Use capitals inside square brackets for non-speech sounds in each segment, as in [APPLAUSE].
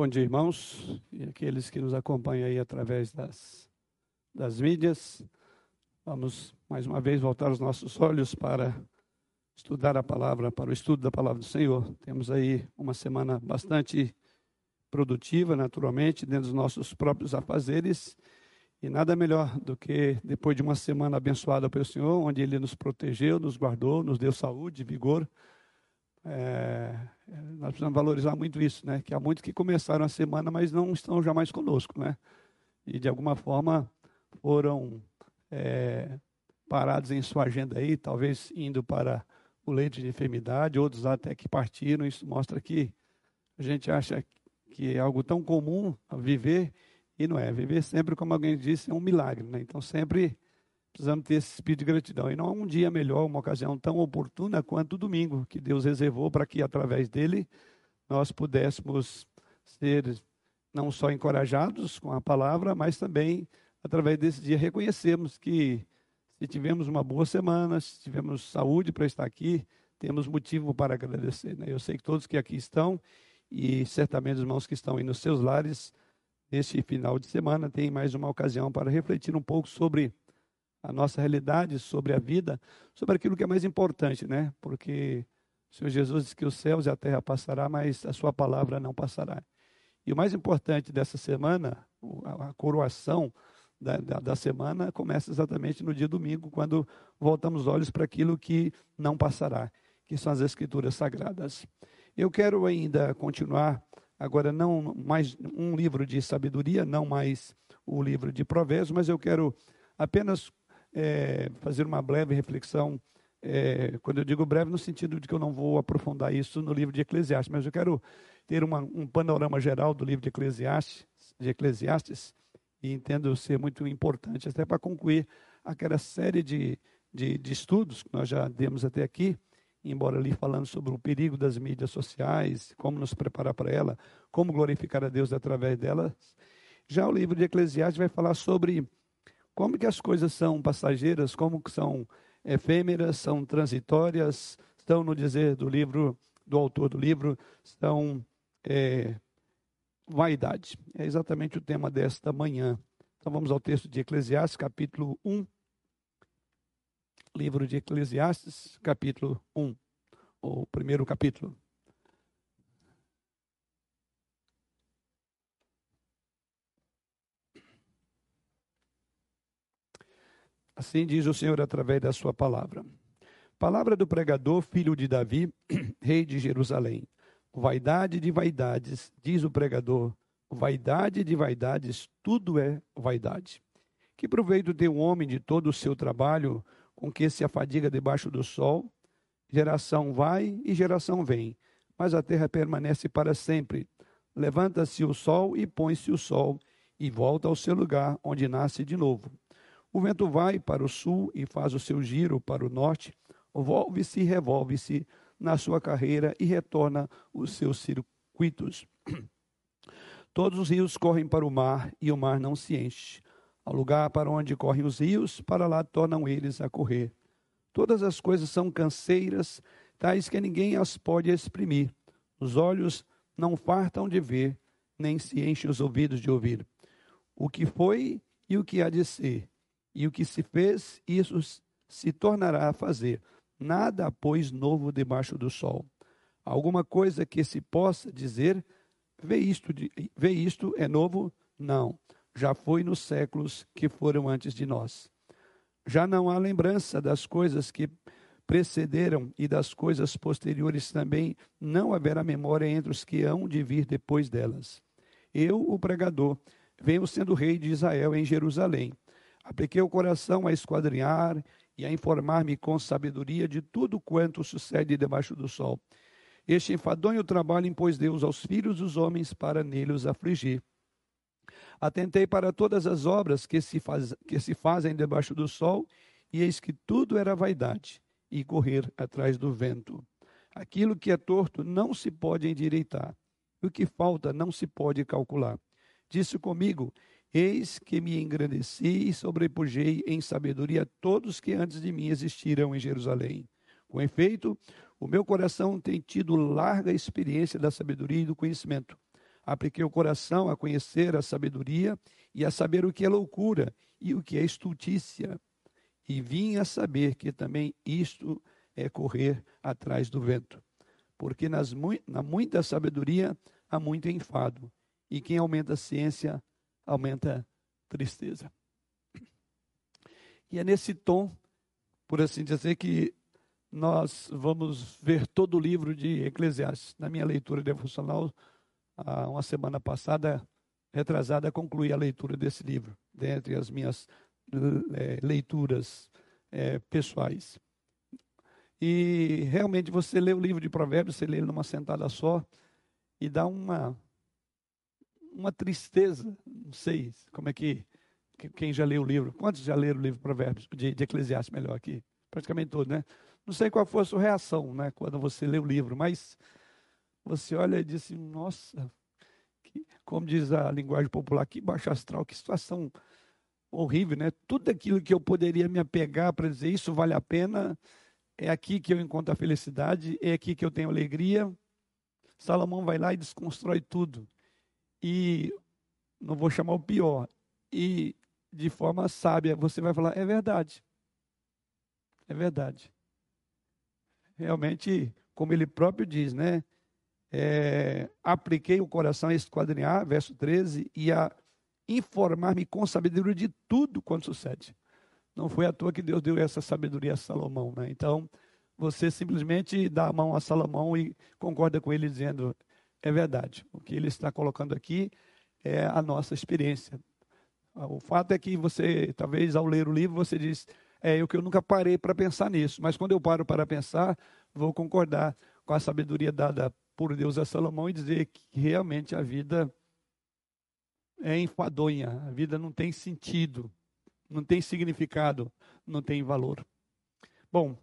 Bom dia, irmãos, e aqueles que nos acompanham aí através das, das mídias. Vamos mais uma vez voltar os nossos olhos para estudar a palavra, para o estudo da palavra do Senhor. Temos aí uma semana bastante produtiva, naturalmente, dentro dos nossos próprios afazeres. E nada melhor do que depois de uma semana abençoada pelo Senhor, onde Ele nos protegeu, nos guardou, nos deu saúde, vigor, é, nós precisamos valorizar muito isso, né? Que há muitos que começaram a semana, mas não estão jamais conosco, né? E de alguma forma foram é, parados em sua agenda aí, talvez indo para o leite de enfermidade, outros até que partiram. Isso mostra que a gente acha que é algo tão comum viver e não é. Viver sempre, como alguém disse, é um milagre, né? Então sempre Precisamos ter esse espírito de gratidão. E não há um dia melhor, uma ocasião tão oportuna quanto o domingo, que Deus reservou para que, através dele, nós pudéssemos ser não só encorajados com a palavra, mas também, através desse dia, reconhecermos que se tivemos uma boa semana, se tivemos saúde para estar aqui, temos motivo para agradecer. Né? Eu sei que todos que aqui estão, e certamente os irmãos que estão aí nos seus lares, neste final de semana, têm mais uma ocasião para refletir um pouco sobre a nossa realidade sobre a vida, sobre aquilo que é mais importante, né? Porque o Senhor Jesus disse que os céus e a terra passará, mas a sua palavra não passará. E o mais importante dessa semana, a coroação da, da, da semana, começa exatamente no dia domingo, quando voltamos os olhos para aquilo que não passará, que são as Escrituras Sagradas. Eu quero ainda continuar, agora não mais um livro de sabedoria, não mais o livro de provérbios, mas eu quero apenas é, fazer uma breve reflexão. É, quando eu digo breve, no sentido de que eu não vou aprofundar isso no livro de Eclesiastes, mas eu quero ter uma, um panorama geral do livro de Eclesiastes, de Eclesiastes e entendo ser muito importante, até para concluir aquela série de, de, de estudos que nós já demos até aqui, embora ali falando sobre o perigo das mídias sociais, como nos preparar para ela, como glorificar a Deus através delas. Já o livro de Eclesiastes vai falar sobre como que as coisas são passageiras, como que são efêmeras, são transitórias, estão no dizer do livro, do autor do livro, são é, vaidade. É exatamente o tema desta manhã. Então vamos ao texto de Eclesiastes, capítulo 1. Livro de Eclesiastes, capítulo 1, ou primeiro capítulo. Assim diz o Senhor através da sua palavra. Palavra do pregador, filho de Davi, [CLEARS THROAT] rei de Jerusalém. Vaidade de vaidades, diz o pregador, vaidade de vaidades, tudo é vaidade. Que proveito tem o homem de todo o seu trabalho, com que se afadiga debaixo do sol? Geração vai e geração vem, mas a terra permanece para sempre. Levanta-se o sol e põe-se o sol, e volta ao seu lugar, onde nasce de novo. O vento vai para o sul e faz o seu giro para o norte, volve-se e revolve-se na sua carreira e retorna os seus circuitos. [CLEARS THROAT] Todos os rios correm para o mar e o mar não se enche. Ao lugar para onde correm os rios, para lá tornam eles a correr. Todas as coisas são canseiras, tais que ninguém as pode exprimir. Os olhos não fartam de ver, nem se enchem os ouvidos de ouvir. O que foi e o que há de ser, e o que se fez, isso se tornará a fazer. Nada, pois, novo debaixo do sol. Alguma coisa que se possa dizer, vê isto, vê isto é novo? Não. Já foi nos séculos que foram antes de nós. Já não há lembrança das coisas que precederam e das coisas posteriores também não haverá memória entre os que hão de vir depois delas. Eu, o pregador, venho sendo rei de Israel em Jerusalém Apliquei o coração a esquadrinhar e a informar-me com sabedoria de tudo quanto sucede debaixo do sol. Este enfadonho trabalho impôs Deus aos filhos dos homens para nele os afligir. Atentei para todas as obras que se, faz, que se fazem debaixo do sol, e eis que tudo era vaidade e correr atrás do vento. Aquilo que é torto não se pode endireitar, o que falta não se pode calcular. Disse comigo: Eis que me engrandeci e sobrepujei em sabedoria todos que antes de mim existiram em Jerusalém. Com efeito, o meu coração tem tido larga experiência da sabedoria e do conhecimento. Apliquei o coração a conhecer a sabedoria e a saber o que é loucura e o que é estultícia. E vim a saber que também isto é correr atrás do vento. Porque nas, na muita sabedoria há muito enfado, e quem aumenta a ciência aumenta a tristeza. E é nesse tom, por assim dizer, que nós vamos ver todo o livro de Eclesiastes. Na minha leitura devocional, há uma semana passada, retrasada, concluí a leitura desse livro, dentre as minhas é, leituras é, pessoais. E realmente você lê o livro de Provérbios, você lê ele numa sentada só, e dá uma, uma tristeza, não sei como é que, quem já leu o livro, quantos já leram o livro Provérbios, de, de Eclesiastes melhor aqui? Praticamente todos, né? Não sei qual foi a sua reação, né, quando você lê o livro, mas você olha e diz assim, nossa, que, como diz a linguagem popular, que baixo astral, que situação horrível, né? Tudo aquilo que eu poderia me apegar para dizer isso vale a pena, é aqui que eu encontro a felicidade, é aqui que eu tenho alegria. Salomão vai lá e desconstrói tudo. E não vou chamar o pior. E de forma sábia, você vai falar: é verdade. É verdade. Realmente, como ele próprio diz, né? É, apliquei o coração a esquadrinhar, verso 13, e a informar-me com sabedoria de tudo quanto sucede. Não foi à toa que Deus deu essa sabedoria a Salomão, né? Então, você simplesmente dá a mão a Salomão e concorda com ele dizendo: é verdade. O que ele está colocando aqui é a nossa experiência. O fato é que você, talvez ao ler o livro, você diz: é o que eu nunca parei para pensar nisso. Mas quando eu paro para pensar, vou concordar com a sabedoria dada por Deus a Salomão e dizer que realmente a vida é enfadonha, a vida não tem sentido não tem significado, não tem valor. Bom,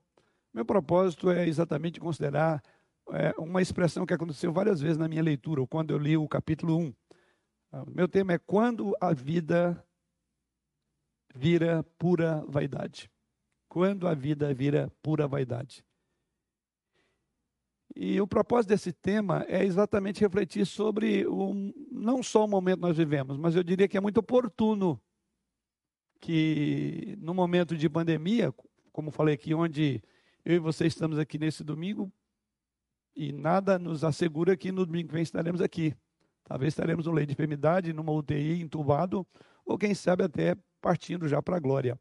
meu propósito é exatamente considerar é, uma expressão que aconteceu várias vezes na minha leitura, ou quando eu li o capítulo 1. Ah, meu tema é quando a vida vira pura vaidade. Quando a vida vira pura vaidade. E o propósito desse tema é exatamente refletir sobre o, não só o momento que nós vivemos, mas eu diria que é muito oportuno que no momento de pandemia, como falei aqui, onde eu e você estamos aqui nesse domingo, e nada nos assegura que no domingo que vem estaremos aqui. Talvez estaremos no leito de enfermidade, numa UTI, entubado, ou quem sabe até partindo já para a glória.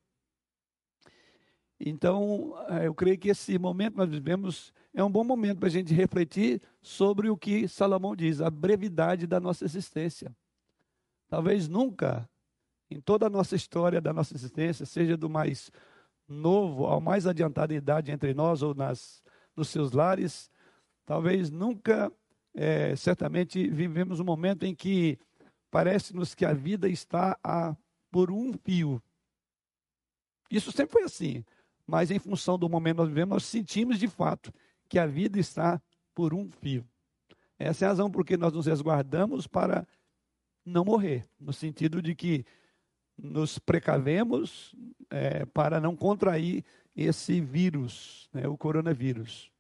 Então, eh, eu creio que esse momento que nós vivemos é um bom momento para a gente refletir sobre o que Salomão diz, a brevidade da nossa existência. Talvez nunca em toda a nossa história da nossa existência, seja do mais novo ao mais adiantado idade entre nós ou nas, nos seus lares, talvez nunca, é, certamente, vivemos um momento em que parece-nos que a vida está a, por um fio. Isso sempre foi assim, mas em função do momento que nós vivemos, nós sentimos de fato que a vida está por um fio. Essa é a razão por que nós nos resguardamos para não morrer, no sentido de que nos precavemos é, para não contrair esse vírus, né, o coronavírus.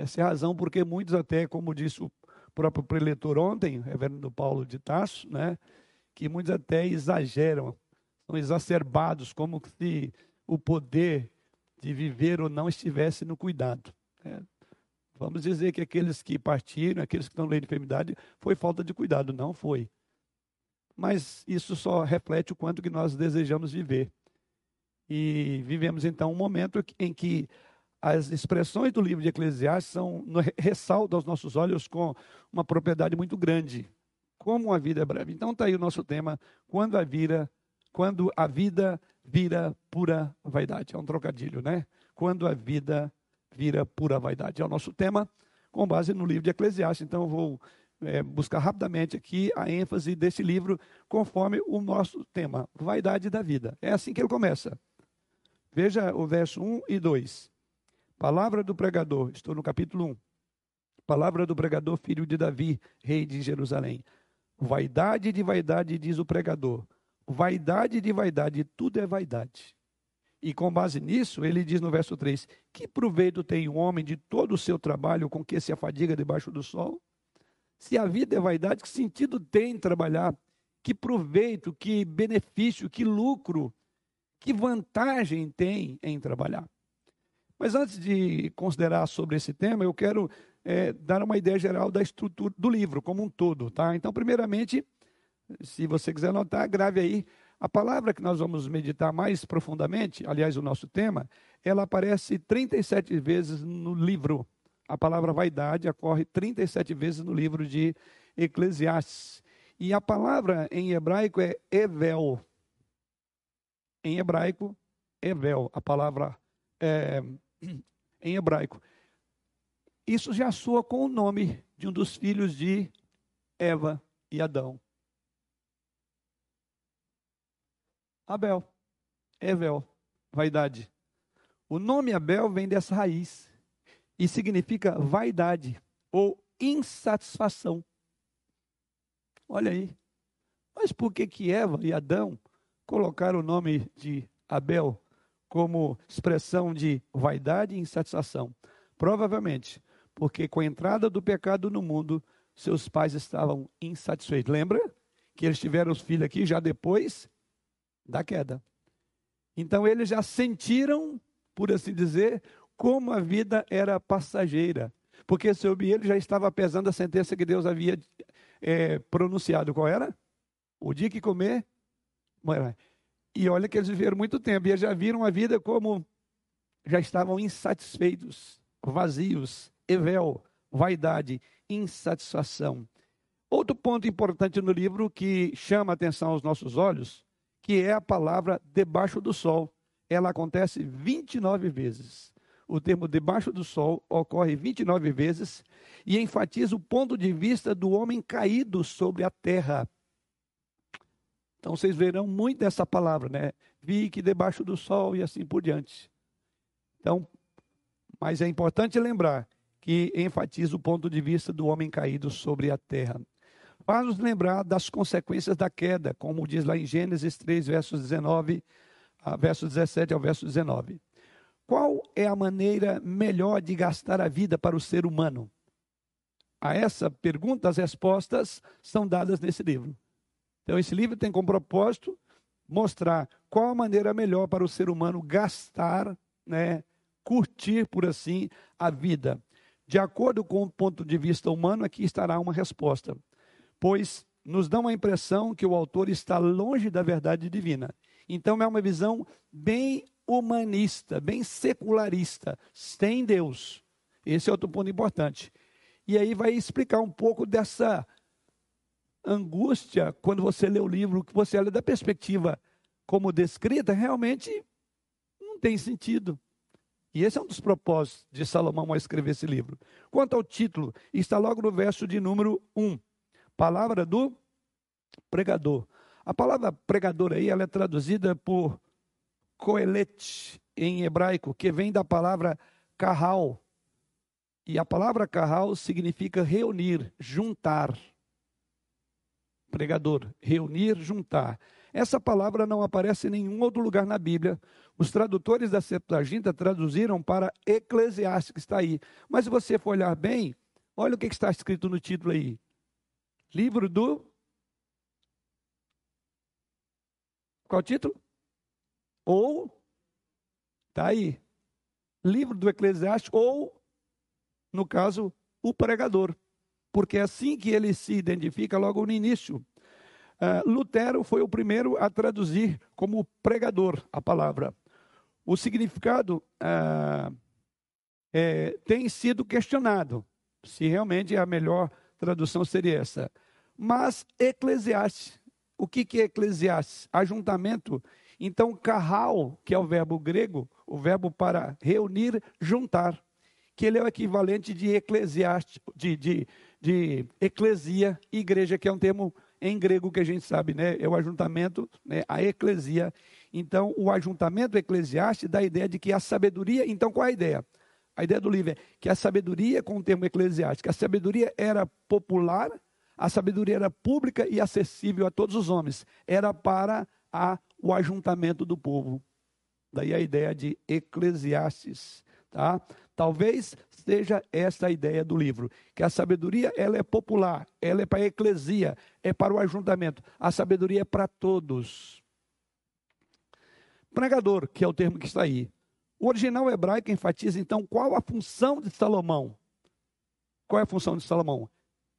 Essa é a razão porque muitos até, como disse o próprio preletor ontem, reverendo Paulo de Tasso, né, que muitos até exageram, são exacerbados, como se o poder de viver ou não estivesse no cuidado. Né. Vamos dizer que aqueles que partiram, aqueles que estão lendo enfermidade, foi falta de cuidado, não foi mas isso só reflete o quanto que nós desejamos viver. E vivemos então um momento em que as expressões do livro de Eclesiastes são ressaltam aos nossos olhos com uma propriedade muito grande. Como a vida é breve. Então está aí o nosso tema, quando a vida, quando a vida vira pura vaidade. É um trocadilho, né? Quando a vida vira pura vaidade. É o nosso tema com base no livro de Eclesiastes. Então eu vou é, buscar rapidamente aqui a ênfase desse livro, conforme o nosso tema, vaidade da vida. É assim que ele começa. Veja o verso 1 e 2. Palavra do pregador, estou no capítulo 1. Palavra do pregador, filho de Davi, rei de Jerusalém. Vaidade de vaidade, diz o pregador. Vaidade de vaidade, tudo é vaidade. E com base nisso, ele diz no verso 3: Que proveito tem o homem de todo o seu trabalho com que se afadiga debaixo do sol? Se a vida é vaidade, que sentido tem trabalhar? Que proveito, que benefício, que lucro, que vantagem tem em trabalhar? Mas antes de considerar sobre esse tema, eu quero é, dar uma ideia geral da estrutura do livro como um todo, tá? Então, primeiramente, se você quiser anotar, grave aí. A palavra que nós vamos meditar mais profundamente, aliás, o nosso tema, ela aparece 37 vezes no livro. A palavra vaidade ocorre 37 vezes no livro de Eclesiastes. E a palavra em hebraico é evel. Em hebraico, evel, a palavra é, em hebraico. Isso já soa com o nome de um dos filhos de Eva e Adão. Abel. Evel, vaidade. O nome Abel vem dessa raiz e significa vaidade ou insatisfação. Olha aí. Mas por que que Eva e Adão colocaram o nome de Abel como expressão de vaidade e insatisfação? Provavelmente porque com a entrada do pecado no mundo, seus pais estavam insatisfeitos. Lembra que eles tiveram os filhos aqui já depois da queda. Então eles já sentiram, por assim dizer, como a vida era passageira. Porque sobre ele já estava pesando a sentença que Deus havia é, pronunciado. Qual era? O dia que comer. E olha que eles viveram muito tempo. E eles já viram a vida como já estavam insatisfeitos, vazios, evel, vaidade, insatisfação. Outro ponto importante no livro que chama atenção aos nossos olhos que é a palavra debaixo do sol. Ela acontece 29 vezes. O termo debaixo do sol ocorre 29 vezes e enfatiza o ponto de vista do homem caído sobre a terra. Então vocês verão muito dessa palavra, né? Vi que debaixo do sol e assim por diante. Então, mas é importante lembrar que enfatiza o ponto de vista do homem caído sobre a terra para nos lembrar das consequências da queda, como diz lá em Gênesis 3, versos 19, verso 17 ao verso 19. Qual é a maneira melhor de gastar a vida para o ser humano? A essa pergunta, as respostas são dadas nesse livro. Então, esse livro tem como propósito mostrar qual a maneira melhor para o ser humano gastar, né, curtir, por assim, a vida. De acordo com o ponto de vista humano, aqui estará uma resposta pois nos dão a impressão que o autor está longe da verdade divina. Então é uma visão bem humanista, bem secularista, sem Deus. Esse é outro ponto importante. E aí vai explicar um pouco dessa angústia quando você lê o livro, que você olha da perspectiva como descrita, realmente não tem sentido. E esse é um dos propósitos de Salomão ao escrever esse livro. Quanto ao título, está logo no verso de número 1. Palavra do pregador. A palavra pregador aí, ela é traduzida por coelet em hebraico, que vem da palavra carral. E a palavra carral significa reunir, juntar. Pregador, reunir, juntar. Essa palavra não aparece em nenhum outro lugar na Bíblia. Os tradutores da Septuaginta traduziram para Eclesiastes, está aí. Mas se você for olhar bem, olha o que está escrito no título aí. Livro do. Qual o título? Ou. Está aí. Livro do Eclesiastes, ou, no caso, o pregador. Porque é assim que ele se identifica logo no início. Uh, Lutero foi o primeiro a traduzir como pregador a palavra. O significado uh, é, tem sido questionado, se realmente a melhor tradução seria essa. Mas Eclesiastes, o que, que é Eclesiastes? Ajuntamento. Então, carral, que é o verbo grego, o verbo para reunir, juntar, que ele é o equivalente de eclesiastes, de, de, de eclesia, igreja, que é um termo em grego que a gente sabe, né? É o ajuntamento, né? a eclesia. Então, o ajuntamento eclesiástico dá a ideia de que a sabedoria. Então, qual é a ideia? A ideia do livro é que a sabedoria, com o termo eclesiástico, a sabedoria era popular a sabedoria era pública e acessível a todos os homens. Era para a, o ajuntamento do povo. Daí a ideia de Eclesiastes. Tá? Talvez seja essa a ideia do livro, que a sabedoria ela é popular, ela é para a eclesia, é para o ajuntamento. A sabedoria é para todos. Pregador, que é o termo que está aí. O original hebraico enfatiza então qual a função de Salomão. Qual é a função de Salomão?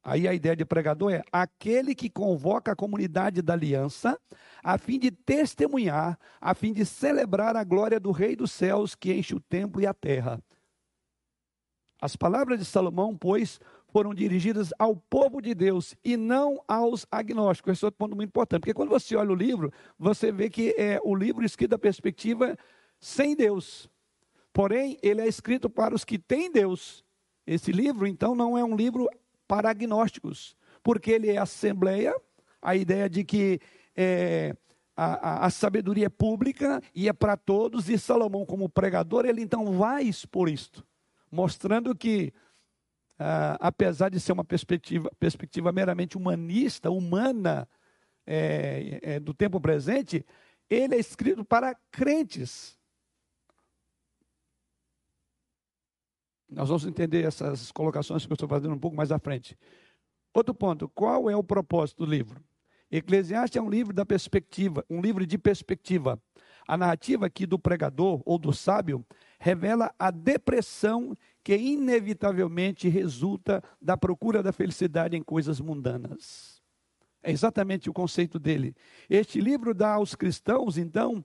Aí a ideia de pregador é aquele que convoca a comunidade da aliança a fim de testemunhar, a fim de celebrar a glória do Rei dos céus que enche o templo e a terra. As palavras de Salomão, pois, foram dirigidas ao povo de Deus e não aos agnósticos. Esse é outro ponto muito importante, porque quando você olha o livro, você vê que é o livro escrito da perspectiva sem Deus. Porém, ele é escrito para os que têm Deus. Esse livro, então, não é um livro para agnósticos, porque ele é assembleia, a ideia de que é, a, a, a, sabedoria é pública e é para todos, e Salomão, como pregador, ele então vai expor isto, mostrando que, ah, apesar de ser uma perspectiva, perspectiva meramente humanista, humana, é, é, do tempo presente, ele é escrito para crentes. Nós vamos entender essas colocações que eu estou fazendo um pouco mais à frente. Outro ponto, qual é o propósito do livro? Eclesiastes é um livro da perspectiva, um livro de perspectiva. A narrativa aqui do pregador ou do sábio revela a depressão que inevitavelmente resulta da procura da felicidade em coisas mundanas. É exatamente o conceito dele. Este livro dá aos cristãos, então,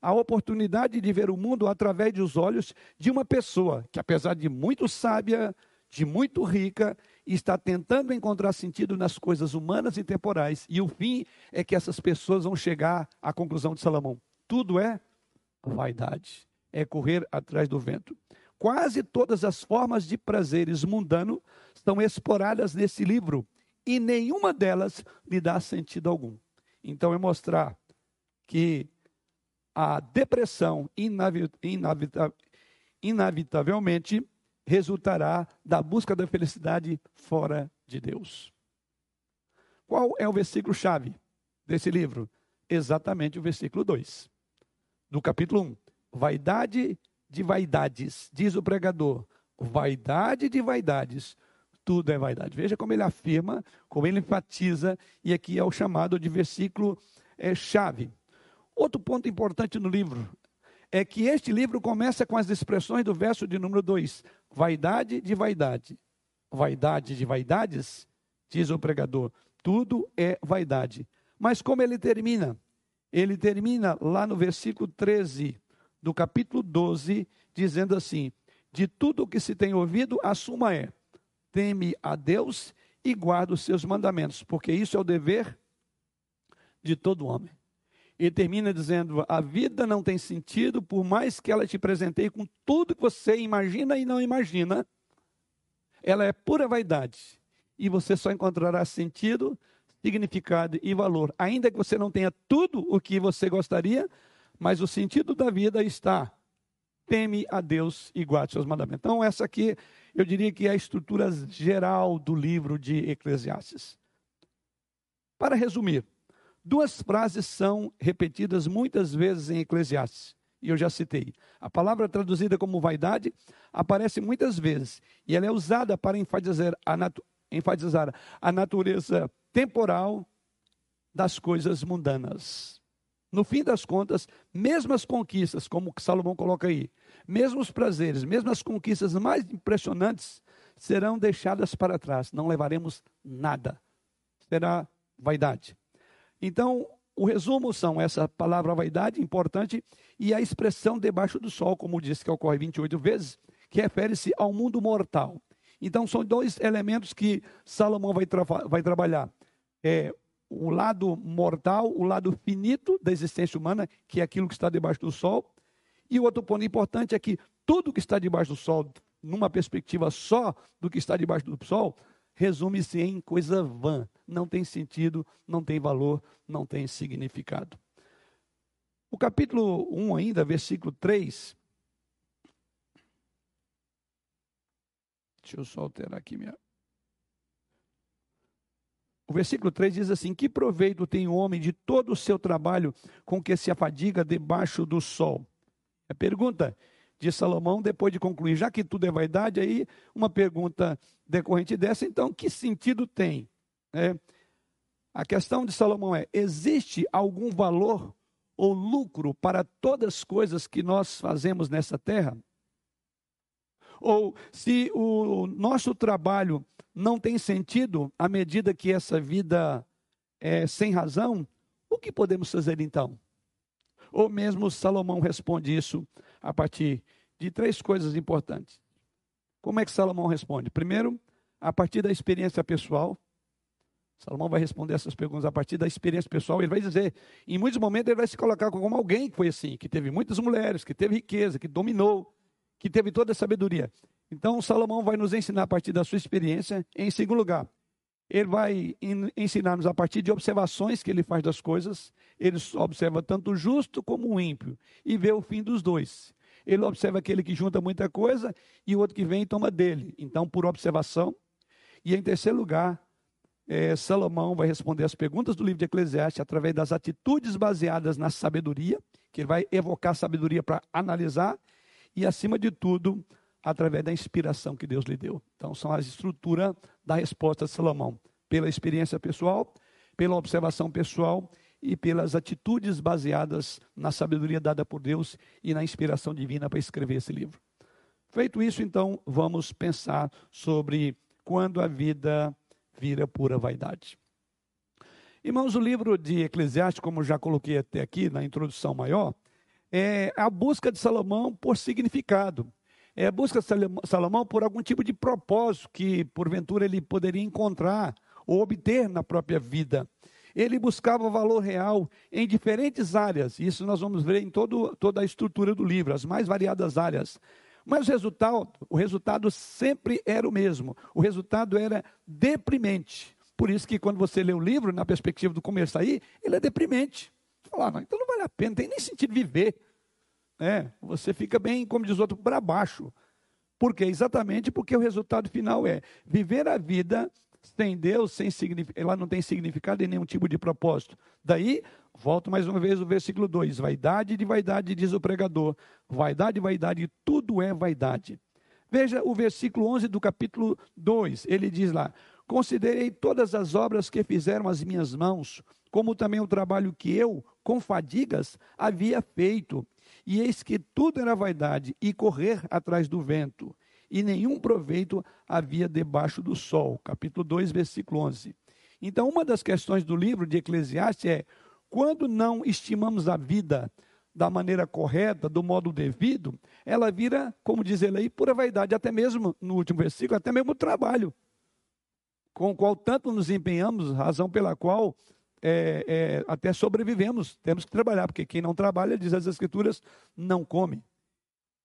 a oportunidade de ver o mundo através dos olhos de uma pessoa que, apesar de muito sábia, de muito rica, está tentando encontrar sentido nas coisas humanas e temporais. E o fim é que essas pessoas vão chegar à conclusão de Salomão: tudo é vaidade, é correr atrás do vento. Quase todas as formas de prazeres mundano estão exploradas nesse livro e nenhuma delas lhe dá sentido algum. Então é mostrar que a depressão inevitavelmente resultará da busca da felicidade fora de Deus. Qual é o versículo-chave desse livro? Exatamente o versículo 2, do capítulo 1. Vaidade de vaidades, diz o pregador. Vaidade de vaidades, tudo é vaidade. Veja como ele afirma, como ele enfatiza, e aqui é o chamado de versículo é, chave. Outro ponto importante no livro é que este livro começa com as expressões do verso de número 2: vaidade de vaidade. Vaidade de vaidades, diz o pregador, tudo é vaidade. Mas como ele termina? Ele termina lá no versículo 13 do capítulo 12, dizendo assim: De tudo o que se tem ouvido, a suma é: teme a Deus e guarda os seus mandamentos, porque isso é o dever de todo homem. E termina dizendo: a vida não tem sentido, por mais que ela te presenteie com tudo que você imagina e não imagina. Ela é pura vaidade. E você só encontrará sentido, significado e valor. Ainda que você não tenha tudo o que você gostaria, mas o sentido da vida está. Teme a Deus e guarde seus mandamentos. Então, essa aqui, eu diria que é a estrutura geral do livro de Eclesiastes. Para resumir, Duas frases são repetidas muitas vezes em Eclesiastes, e eu já citei. A palavra traduzida como vaidade aparece muitas vezes, e ela é usada para enfatizar a, natu enfatizar a natureza temporal das coisas mundanas. No fim das contas, mesmo as conquistas, como Salomão coloca aí, mesmo os prazeres, mesmo as conquistas mais impressionantes, serão deixadas para trás, não levaremos nada. Será vaidade. Então, o resumo são essa palavra vaidade, importante, e a expressão debaixo do sol, como disse que ocorre 28 vezes, que refere-se ao mundo mortal. Então, são dois elementos que Salomão vai, tra vai trabalhar. É, o lado mortal, o lado finito da existência humana, que é aquilo que está debaixo do sol. E o outro ponto importante é que tudo que está debaixo do sol, numa perspectiva só do que está debaixo do sol, resume-se em coisa vã. Não tem sentido, não tem valor, não tem significado. O capítulo 1 ainda, versículo 3. Deixa eu só alterar aqui minha. O versículo 3 diz assim: Que proveito tem o homem de todo o seu trabalho com que se afadiga debaixo do sol? A pergunta: de Salomão, depois de concluir, já que tudo é vaidade, aí uma pergunta decorrente dessa, então, que sentido tem? É, a questão de Salomão é: existe algum valor ou lucro para todas as coisas que nós fazemos nessa terra? Ou se o nosso trabalho não tem sentido à medida que essa vida é sem razão, o que podemos fazer então? Ou mesmo Salomão responde isso a partir de três coisas importantes. Como é que Salomão responde? Primeiro, a partir da experiência pessoal. Salomão vai responder essas perguntas a partir da experiência pessoal. Ele vai dizer, em muitos momentos, ele vai se colocar como alguém que foi assim, que teve muitas mulheres, que teve riqueza, que dominou, que teve toda a sabedoria. Então, Salomão vai nos ensinar a partir da sua experiência. Em segundo lugar, ele vai ensinar-nos a partir de observações que ele faz das coisas. Ele observa tanto o justo como o ímpio e vê o fim dos dois. Ele observa aquele que junta muita coisa e o outro que vem e toma dele. Então, por observação. E em terceiro lugar, é, Salomão vai responder as perguntas do livro de Eclesiastes através das atitudes baseadas na sabedoria, que ele vai evocar sabedoria para analisar, e acima de tudo, através da inspiração que Deus lhe deu. Então, são as estruturas da resposta de Salomão, pela experiência pessoal, pela observação pessoal e pelas atitudes baseadas na sabedoria dada por Deus e na inspiração divina para escrever esse livro. Feito isso, então, vamos pensar sobre quando a vida vira pura vaidade. Irmãos, o livro de Eclesiastes, como já coloquei até aqui na introdução maior, é a busca de Salomão por significado. É a busca de Salomão por algum tipo de propósito que, porventura, ele poderia encontrar ou obter na própria vida. Ele buscava valor real em diferentes áreas. Isso nós vamos ver em todo, toda a estrutura do livro, as mais variadas áreas. Mas o resultado, o resultado sempre era o mesmo. O resultado era deprimente. Por isso que quando você lê o livro, na perspectiva do começo aí, ele é deprimente. Você fala, ah, não, então não vale a pena, não tem nem sentido viver. É, você fica bem, como diz outro, para baixo. Por quê? Exatamente porque o resultado final é viver a vida sem Deus, sem ela não tem significado e nenhum tipo de propósito. Daí, volto mais uma vez o versículo 2: vaidade de vaidade, diz o pregador. Vaidade, vaidade, tudo é vaidade. Veja o versículo 11 do capítulo 2, ele diz lá: Considerei todas as obras que fizeram as minhas mãos, como também o trabalho que eu, com fadigas, havia feito. E eis que tudo era vaidade e correr atrás do vento e nenhum proveito havia debaixo do sol. Capítulo 2, versículo 11. Então, uma das questões do livro de Eclesiastes é: quando não estimamos a vida da maneira correta, do modo devido, ela vira, como diz ele aí, pura vaidade, até mesmo no último versículo, até mesmo trabalho, com o qual tanto nos empenhamos, razão pela qual é, é, até sobrevivemos, temos que trabalhar, porque quem não trabalha, diz as Escrituras, não come.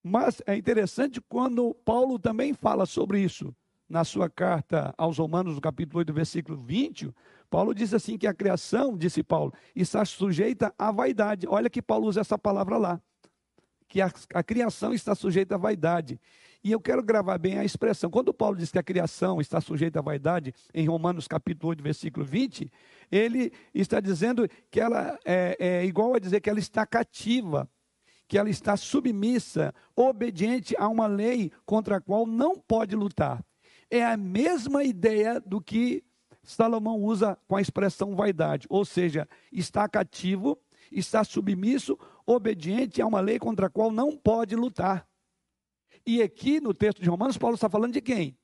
Mas é interessante quando Paulo também fala sobre isso. Na sua carta aos Romanos, no capítulo 8, versículo 20, Paulo diz assim que a criação, disse Paulo, está sujeita à vaidade. Olha que Paulo usa essa palavra lá. Que a, a criação está sujeita à vaidade. E eu quero gravar bem a expressão. Quando Paulo diz que a criação está sujeita à vaidade, em Romanos capítulo 8, versículo 20, ele está dizendo que ela é, é igual a dizer que ela está cativa que ela está submissa, obediente a uma lei contra a qual não pode lutar. É a mesma ideia do que Salomão usa com a expressão vaidade, ou seja, está cativo, está submisso, obediente a uma lei contra a qual não pode lutar. E aqui no texto de Romanos, Paulo está falando de quem?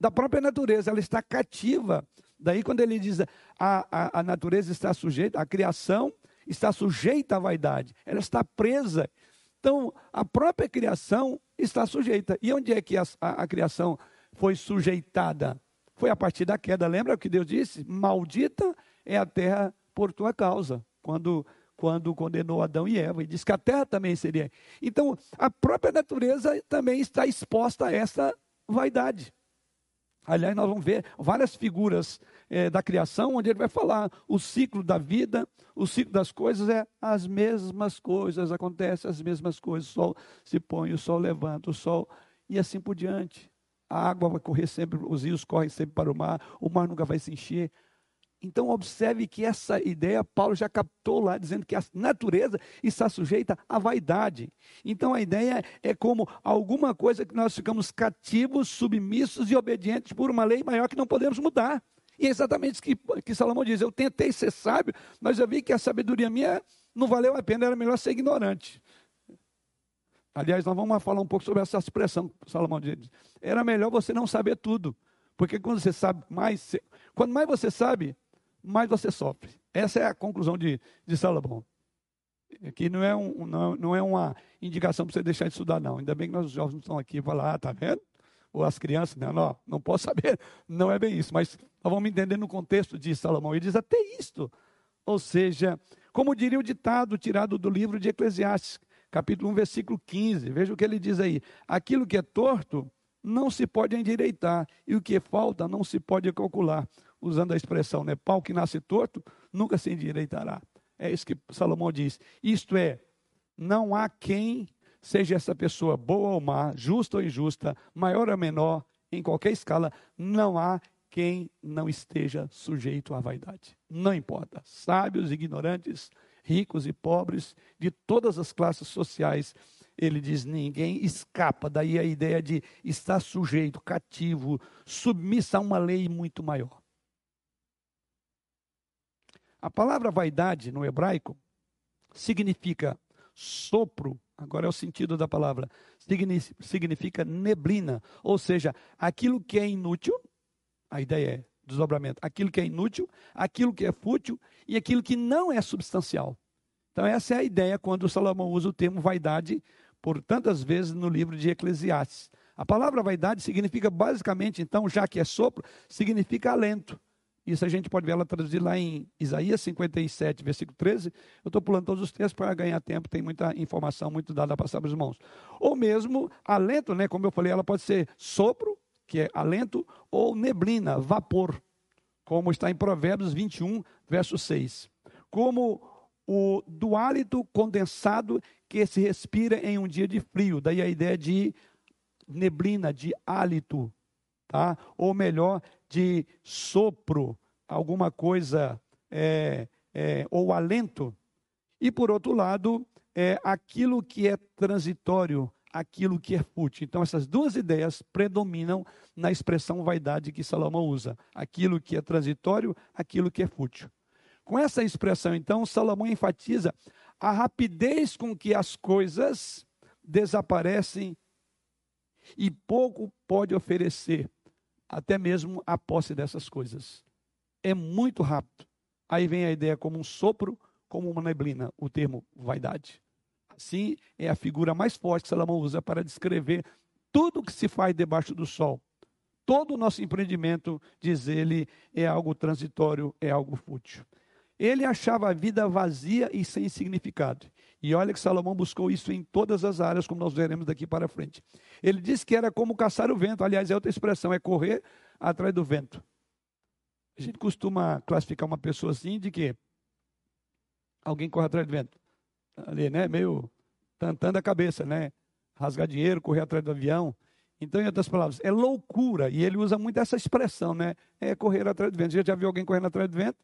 Da própria natureza, ela está cativa. Daí, quando ele diz a, a, a natureza está sujeita, a criação está sujeita à vaidade, ela está presa. Então, a própria criação está sujeita. E onde é que a, a, a criação foi sujeitada? Foi a partir da queda. Lembra o que Deus disse? Maldita é a terra por tua causa. Quando quando condenou Adão e Eva, e disse que a terra também seria. Então, a própria natureza também está exposta a essa vaidade. Aliás, nós vamos ver várias figuras é, da criação, onde ele vai falar o ciclo da vida, o ciclo das coisas é as mesmas coisas, acontecem as mesmas coisas. O sol se põe, o sol levanta, o sol, e assim por diante. A água vai correr sempre, os rios correm sempre para o mar, o mar nunca vai se encher. Então, observe que essa ideia Paulo já captou lá, dizendo que a natureza está sujeita à vaidade. Então, a ideia é como alguma coisa que nós ficamos cativos, submissos e obedientes por uma lei maior que não podemos mudar. E é exatamente isso que, que Salomão diz: Eu tentei ser sábio, mas eu vi que a sabedoria minha não valeu a pena, era melhor ser ignorante. Aliás, nós vamos falar um pouco sobre essa expressão que Salomão diz. Era melhor você não saber tudo. Porque quando você sabe mais, quando mais você sabe, mais você sofre. Essa é a conclusão de, de Salomão. Aqui não é, um, não, não é uma indicação para você deixar de estudar, não. Ainda bem que nós jovens não estão aqui para falar, ah, tá vendo? Ou as crianças, né? não, não posso saber. [LAUGHS] Não é bem isso. Mas nós vamos entender no contexto de Salomão. Ele diz até isto. Ou seja, como diria o ditado tirado do livro de Eclesiastes, capítulo 1, versículo 15. Veja o que ele diz aí. Aquilo que é torto não se pode endireitar, e o que falta não se pode calcular usando a expressão, né? Pau que nasce torto nunca se endireitará. É isso que Salomão diz. Isto é, não há quem seja essa pessoa boa ou má, justa ou injusta, maior ou menor, em qualquer escala, não há quem não esteja sujeito à vaidade. Não importa. Sábios, ignorantes, ricos e pobres, de todas as classes sociais, ele diz: ninguém escapa. Daí a ideia de estar sujeito, cativo, submissa a uma lei muito maior. A palavra vaidade no hebraico significa sopro, agora é o sentido da palavra, significa neblina, ou seja, aquilo que é inútil, a ideia é desdobramento, aquilo que é inútil, aquilo que é fútil e aquilo que não é substancial. Então, essa é a ideia quando Salomão usa o termo vaidade por tantas vezes no livro de Eclesiastes. A palavra vaidade significa basicamente, então, já que é sopro, significa alento. Isso a gente pode ver ela traduzida lá em Isaías 57, versículo 13. Eu estou pulando todos os textos para ganhar tempo, tem muita informação, muito dada a passar para os irmãos. Ou mesmo alento, né? Como eu falei, ela pode ser sopro, que é alento, ou neblina, vapor, como está em Provérbios 21, verso 6. Como o do hálito condensado que se respira em um dia de frio. Daí a ideia de neblina, de hálito, tá? Ou melhor, de sopro, alguma coisa, é, é, ou alento. E por outro lado, é aquilo que é transitório, aquilo que é fútil. Então, essas duas ideias predominam na expressão vaidade que Salomão usa: aquilo que é transitório, aquilo que é fútil. Com essa expressão, então, Salomão enfatiza a rapidez com que as coisas desaparecem e pouco pode oferecer até mesmo a posse dessas coisas. É muito rápido. Aí vem a ideia como um sopro, como uma neblina, o termo vaidade. Assim é a figura mais forte que Salomão usa para descrever tudo que se faz debaixo do sol. Todo o nosso empreendimento, diz ele, é algo transitório, é algo fútil. Ele achava a vida vazia e sem significado. E olha que Salomão buscou isso em todas as áreas, como nós veremos daqui para frente. Ele disse que era como caçar o vento. Aliás, é outra expressão, é correr atrás do vento. A gente costuma classificar uma pessoa assim de que alguém corre atrás do vento. Ali, né? Meio tantando a cabeça, né? Rasgar dinheiro, correr atrás do avião. Então, em outras palavras, é loucura. E ele usa muito essa expressão, né? É correr atrás do vento. Você já viu alguém correndo atrás do vento?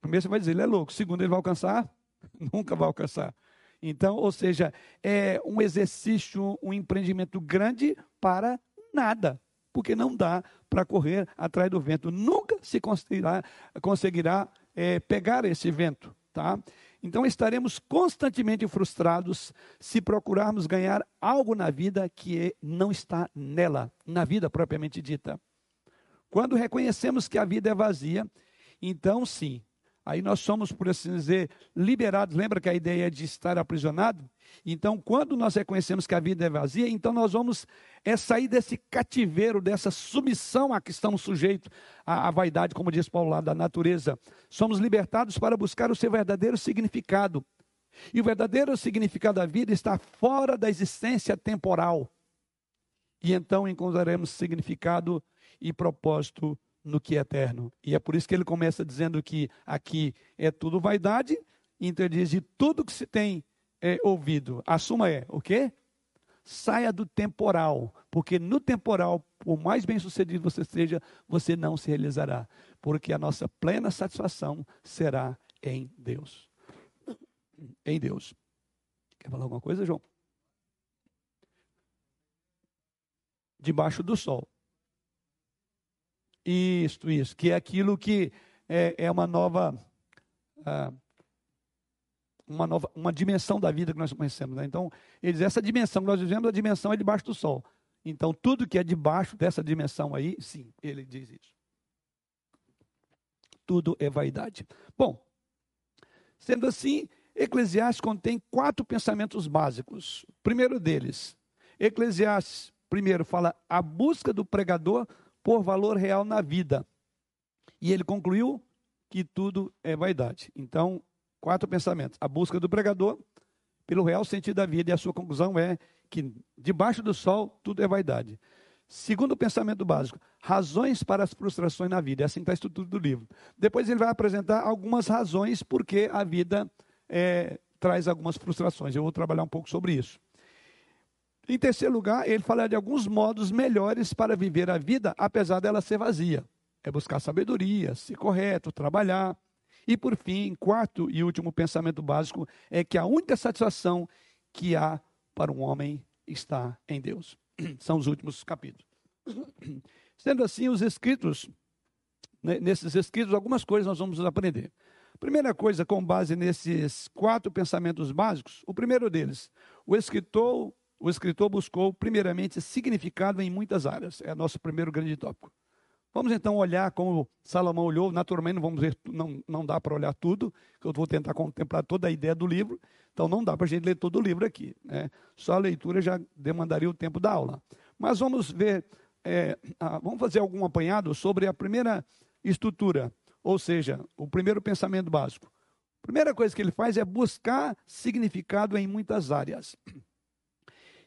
Primeiro você vai dizer, ele é louco. Segundo, ele vai alcançar? [LAUGHS] Nunca vai alcançar. Então, ou seja, é um exercício, um empreendimento grande para nada, porque não dá para correr atrás do vento. Nunca se conseguirá, conseguirá é, pegar esse vento, tá? Então estaremos constantemente frustrados se procurarmos ganhar algo na vida que não está nela, na vida propriamente dita. Quando reconhecemos que a vida é vazia, então sim, Aí nós somos, por assim dizer, liberados. Lembra que a ideia é de estar aprisionado? Então, quando nós reconhecemos que a vida é vazia, então nós vamos é, sair desse cativeiro, dessa submissão a que estamos sujeitos à, à vaidade, como diz Paulo lá, da natureza. Somos libertados para buscar o seu verdadeiro significado. E o verdadeiro significado da vida está fora da existência temporal. E então encontraremos significado e propósito no que é eterno. E é por isso que ele começa dizendo que aqui é tudo vaidade, então ele diz: de tudo que se tem é, ouvido, a suma é o quê? Saia do temporal, porque no temporal por mais bem-sucedido você seja, você não se realizará, porque a nossa plena satisfação será em Deus. Em Deus. Quer falar alguma coisa, João? Debaixo do sol. Isto, isso, que é aquilo que é, é uma nova. Ah, uma nova, uma dimensão da vida que nós conhecemos. Né? Então, ele diz, essa dimensão que nós vivemos, a dimensão é debaixo do sol. Então, tudo que é debaixo dessa dimensão aí, sim, ele diz isso. Tudo é vaidade. Bom, sendo assim, Eclesiastes contém quatro pensamentos básicos. Primeiro deles, Eclesiastes, primeiro, fala a busca do pregador por valor real na vida. E ele concluiu que tudo é vaidade. Então, quatro pensamentos. A busca do pregador pelo real sentido da vida. E a sua conclusão é que debaixo do sol tudo é vaidade. Segundo pensamento básico, razões para as frustrações na vida. É assim está a estrutura do livro. Depois ele vai apresentar algumas razões porque a vida é, traz algumas frustrações. Eu vou trabalhar um pouco sobre isso. Em terceiro lugar, ele fala de alguns modos melhores para viver a vida, apesar dela ser vazia. É buscar sabedoria, ser correto, trabalhar. E por fim, quarto e último pensamento básico é que a única satisfação que há para um homem está em Deus. [CLEARS THROAT] São os últimos capítulos. [CLEARS THROAT] Sendo assim, os escritos, né, nesses escritos, algumas coisas nós vamos aprender. Primeira coisa, com base nesses quatro pensamentos básicos, o primeiro deles, o escritor, o escritor buscou primeiramente significado em muitas áreas. É nosso primeiro grande tópico. Vamos então olhar como Salomão olhou. Naturalmente, não vamos ver, não, não dá para olhar tudo, eu vou tentar contemplar toda a ideia do livro. Então, não dá para a gente ler todo o livro aqui. Né? Só a leitura já demandaria o tempo da aula. Mas vamos ver, é, vamos fazer algum apanhado sobre a primeira estrutura, ou seja, o primeiro pensamento básico. A primeira coisa que ele faz é buscar significado em muitas áreas.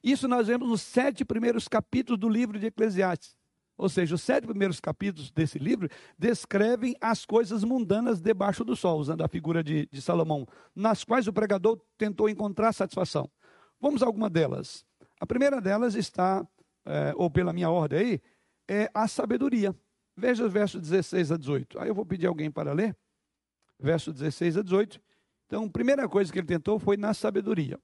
Isso nós vemos nos sete primeiros capítulos do livro de Eclesiastes. Ou seja, os sete primeiros capítulos desse livro descrevem as coisas mundanas debaixo do sol, usando a figura de, de Salomão, nas quais o pregador tentou encontrar satisfação. Vamos a alguma delas. A primeira delas está, é, ou pela minha ordem aí, é a sabedoria. Veja os versos 16 a 18. Aí eu vou pedir alguém para ler. Verso 16 a 18. Então, a primeira coisa que ele tentou foi na sabedoria.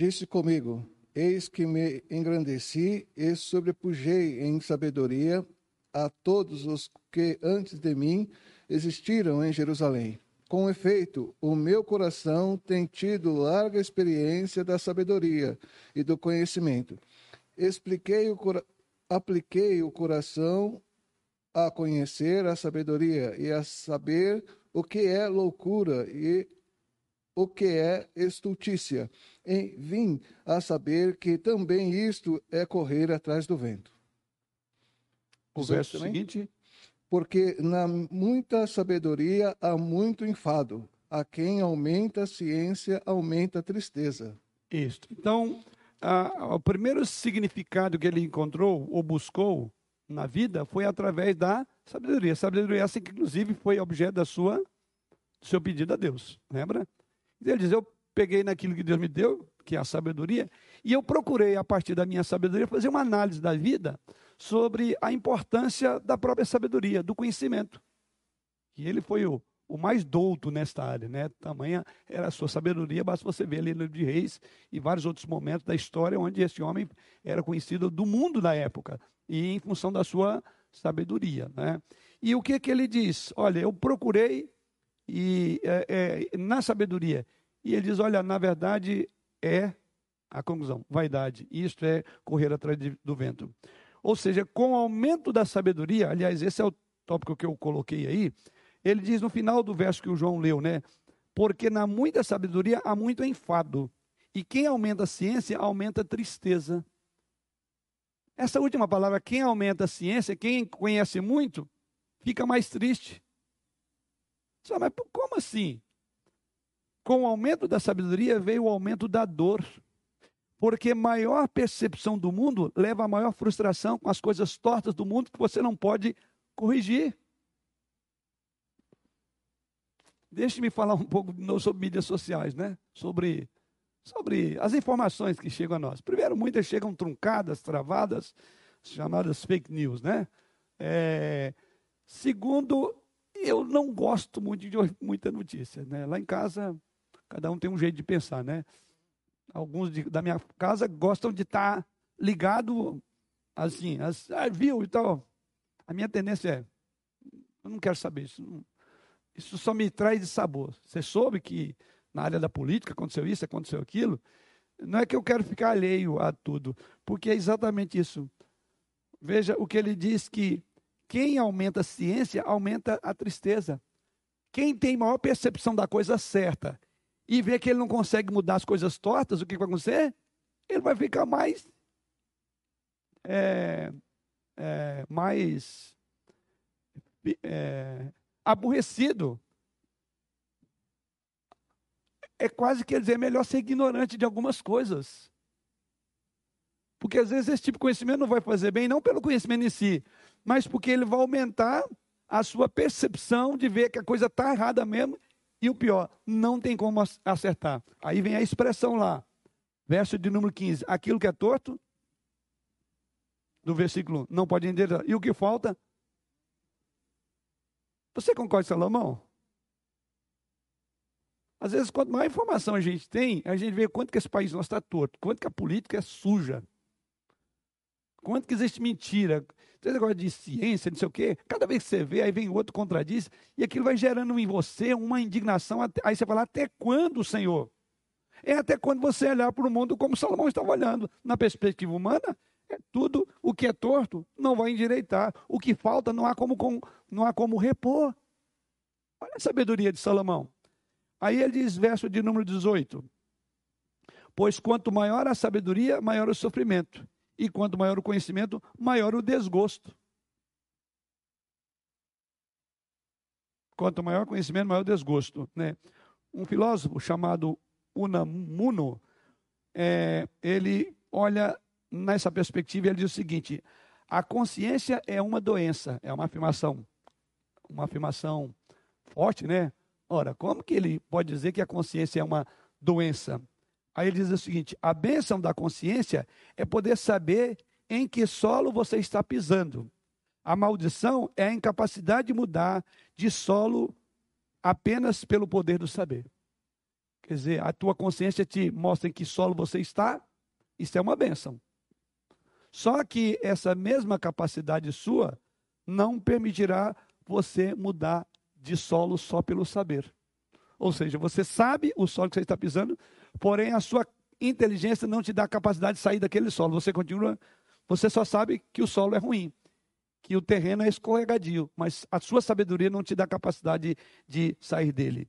Disse comigo: Eis que me engrandeci e sobrepujei em sabedoria a todos os que antes de mim existiram em Jerusalém. Com efeito, o meu coração tem tido larga experiência da sabedoria e do conhecimento. Expliquei o apliquei o coração a conhecer a sabedoria e a saber o que é loucura e o que é estultícia. E vim a saber que também isto é correr atrás do vento. O verso seguinte. Porque na muita sabedoria há muito enfado. A quem aumenta a ciência, aumenta a tristeza. Isto. Então, a, o primeiro significado que ele encontrou ou buscou na vida foi através da sabedoria. Sabedoria essa que, inclusive, foi objeto da sua, do seu pedido a Deus. Lembra? Ele diz: Eu peguei naquilo que Deus me deu, que é a sabedoria, e eu procurei, a partir da minha sabedoria, fazer uma análise da vida sobre a importância da própria sabedoria, do conhecimento. E ele foi o, o mais douto nesta área, né? Tamanha era a sua sabedoria, basta você ver ali no livro de Reis e vários outros momentos da história onde esse homem era conhecido do mundo da época, e em função da sua sabedoria, né? E o que que ele diz? Olha, eu procurei e é, é, na sabedoria. E ele diz: olha, na verdade é a conclusão, vaidade. Isto é correr atrás de, do vento. Ou seja, com o aumento da sabedoria, aliás, esse é o tópico que eu coloquei aí. Ele diz no final do verso que o João leu, né? Porque na muita sabedoria há muito enfado. E quem aumenta a ciência aumenta a tristeza. Essa última palavra, quem aumenta a ciência, quem conhece muito, fica mais triste. Só, mas como assim? Com o aumento da sabedoria veio o aumento da dor. Porque maior percepção do mundo leva a maior frustração com as coisas tortas do mundo que você não pode corrigir. Deixe-me falar um pouco sobre mídias sociais, né? Sobre, sobre as informações que chegam a nós. Primeiro, muitas chegam truncadas, travadas, chamadas fake news, né? É, segundo, eu não gosto muito de muita notícia, né? Lá em casa, cada um tem um jeito de pensar, né? Alguns de, da minha casa gostam de estar tá ligado assim, as, ah, viu e tal. A minha tendência é, eu não quero saber isso. Não, isso só me traz de sabor. Você soube que na área da política aconteceu isso, aconteceu aquilo? Não é que eu quero ficar alheio a tudo, porque é exatamente isso. Veja o que ele diz que quem aumenta a ciência aumenta a tristeza. Quem tem maior percepção da coisa certa e vê que ele não consegue mudar as coisas tortas, o que vai acontecer? Ele vai ficar mais é, é, mais é, aborrecido. É quase quer dizer, é melhor ser ignorante de algumas coisas. Porque às vezes esse tipo de conhecimento não vai fazer bem, não pelo conhecimento em si, mas porque ele vai aumentar a sua percepção de ver que a coisa está errada mesmo. E o pior, não tem como acertar. Aí vem a expressão lá, verso de número 15: aquilo que é torto, do versículo não pode entender. E o que falta? Você concorda Salomão? Às vezes, quanto mais informação a gente tem, a gente vê quanto que esse país nosso está torto, quanto que a política é suja, quanto que existe mentira, esse negócio de ciência, não sei o quê. Cada vez que você vê, aí vem outro contradiz, e aquilo vai gerando em você uma indignação. Aí você fala, até quando, Senhor? É até quando você olhar para o mundo como Salomão estava olhando. Na perspectiva humana, é tudo o que é torto não vai endireitar. O que falta não há como, com, não há como repor. Olha a sabedoria de Salomão. Aí ele diz, verso de número 18: Pois quanto maior a sabedoria, maior o sofrimento. E quanto maior o conhecimento, maior o desgosto. Quanto maior o conhecimento, maior o desgosto. Né? Um filósofo chamado Unamuno, é, ele olha nessa perspectiva, ele diz o seguinte: a consciência é uma doença, é uma afirmação, uma afirmação forte, né? Ora, como que ele pode dizer que a consciência é uma doença? Aí ele diz o seguinte: a bênção da consciência é poder saber em que solo você está pisando. A maldição é a incapacidade de mudar de solo apenas pelo poder do saber. Quer dizer, a tua consciência te mostra em que solo você está, isso é uma bênção. Só que essa mesma capacidade sua não permitirá você mudar de solo só pelo saber. Ou seja, você sabe o solo que você está pisando, porém a sua inteligência não te dá a capacidade de sair daquele solo. Você continua, você só sabe que o solo é ruim, que o terreno é escorregadio, mas a sua sabedoria não te dá a capacidade de, de sair dele.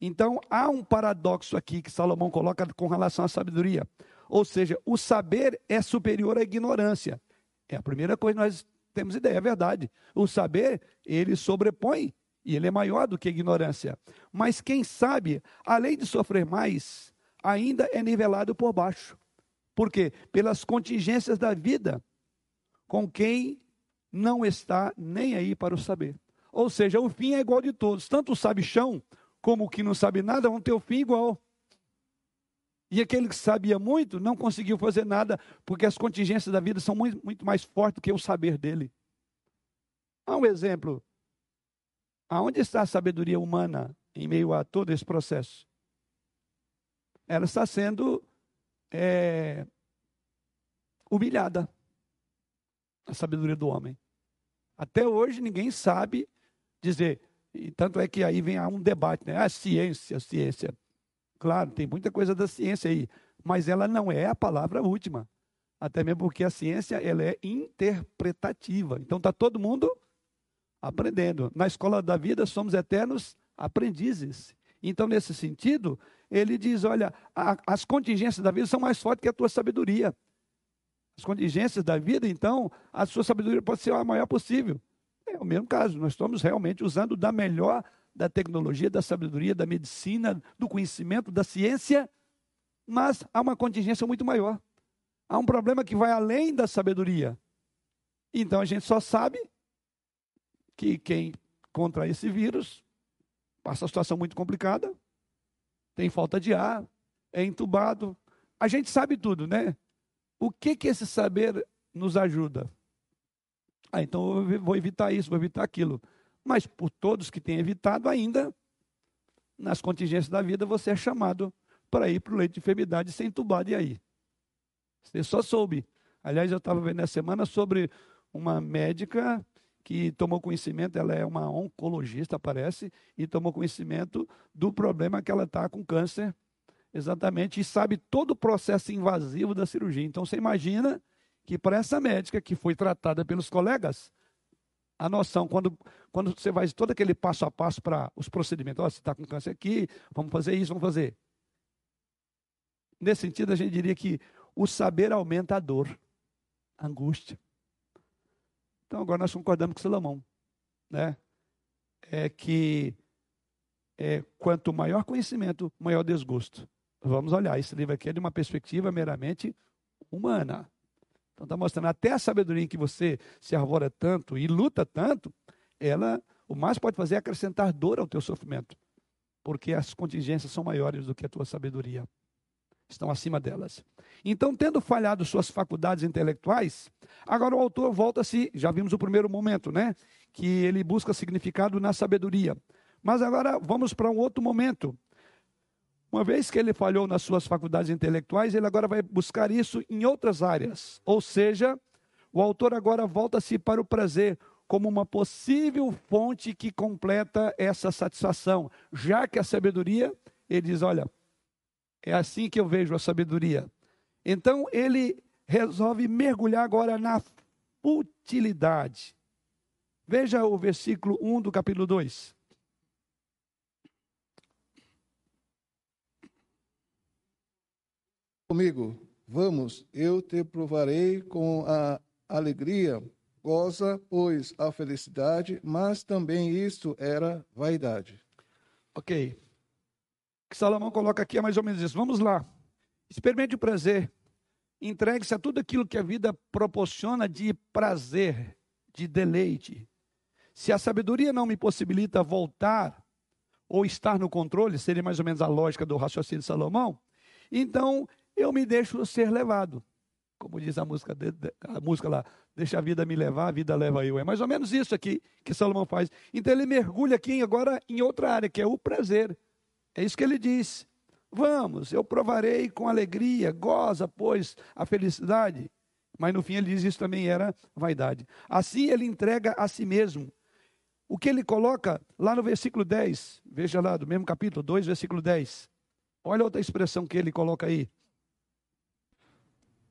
Então há um paradoxo aqui que Salomão coloca com relação à sabedoria. Ou seja, o saber é superior à ignorância. É a primeira coisa que nós temos ideia, é verdade. O saber, ele sobrepõe e ele é maior do que a ignorância. Mas quem sabe, além de sofrer mais, ainda é nivelado por baixo. Por quê? Pelas contingências da vida com quem não está nem aí para o saber. Ou seja, o fim é igual de todos. Tanto o sabichão como o que não sabe nada vão ter o fim igual. E aquele que sabia muito não conseguiu fazer nada, porque as contingências da vida são muito, muito mais fortes do que o saber dele. Há um exemplo. Aonde está a sabedoria humana em meio a todo esse processo? Ela está sendo é, humilhada. A sabedoria do homem. Até hoje ninguém sabe dizer. E tanto é que aí vem um debate, né? A ciência, a ciência. Claro, tem muita coisa da ciência aí, mas ela não é a palavra última. Até mesmo porque a ciência ela é interpretativa. Então está todo mundo aprendendo. Na escola da vida somos eternos aprendizes. Então, nesse sentido, ele diz: olha, a, as contingências da vida são mais fortes que a tua sabedoria. As contingências da vida, então, a sua sabedoria pode ser a maior possível. É o mesmo caso, nós estamos realmente usando da melhor da tecnologia, da sabedoria, da medicina, do conhecimento, da ciência, mas há uma contingência muito maior. Há um problema que vai além da sabedoria. Então a gente só sabe que quem contra esse vírus passa uma situação muito complicada, tem falta de ar, é entubado. A gente sabe tudo, né? O que que esse saber nos ajuda? Ah, então eu vou evitar isso, vou evitar aquilo. Mas por todos que têm evitado, ainda nas contingências da vida, você é chamado para ir para o leito de enfermidade sem entubado. E aí? Você só soube. Aliás, eu estava vendo essa semana sobre uma médica que tomou conhecimento, ela é uma oncologista, parece, e tomou conhecimento do problema que ela está com câncer, exatamente, e sabe todo o processo invasivo da cirurgia. Então, você imagina que para essa médica que foi tratada pelos colegas, a noção, quando, quando você vai todo aquele passo a passo para os procedimentos, oh, você está com câncer aqui, vamos fazer isso, vamos fazer. Nesse sentido, a gente diria que o saber aumenta a dor, a angústia. Então agora nós concordamos com Salomão, né? É que é, quanto maior conhecimento, maior desgosto. Vamos olhar, esse livro aqui é de uma perspectiva meramente humana. Então está mostrando até a sabedoria em que você se arvora tanto e luta tanto, ela, o mais pode fazer é acrescentar dor ao teu sofrimento, porque as contingências são maiores do que a tua sabedoria estão acima delas. Então, tendo falhado suas faculdades intelectuais, agora o autor volta-se, já vimos o primeiro momento, né? Que ele busca significado na sabedoria. Mas agora vamos para um outro momento. Uma vez que ele falhou nas suas faculdades intelectuais, ele agora vai buscar isso em outras áreas. Ou seja, o autor agora volta-se para o prazer como uma possível fonte que completa essa satisfação, já que a sabedoria, ele diz, olha, é assim que eu vejo a sabedoria. Então ele resolve mergulhar agora na futilidade. Veja o versículo 1 do capítulo 2. Comigo, vamos, eu te provarei com a alegria, goza, pois, a felicidade, mas também isto era vaidade. Ok que Salomão coloca aqui é mais ou menos isso. Vamos lá. Experimente o prazer. Entregue-se a tudo aquilo que a vida proporciona de prazer, de deleite. Se a sabedoria não me possibilita voltar ou estar no controle, seria mais ou menos a lógica do raciocínio de Salomão, então eu me deixo ser levado. Como diz a música, a música lá, deixa a vida me levar, a vida leva eu. É mais ou menos isso aqui que Salomão faz. Então ele mergulha aqui agora em outra área, que é o prazer. É isso que ele diz. Vamos, eu provarei com alegria, goza, pois, a felicidade. Mas no fim ele diz isso também era vaidade. Assim ele entrega a si mesmo. O que ele coloca lá no versículo 10, veja lá, do mesmo capítulo 2, versículo 10. Olha outra expressão que ele coloca aí.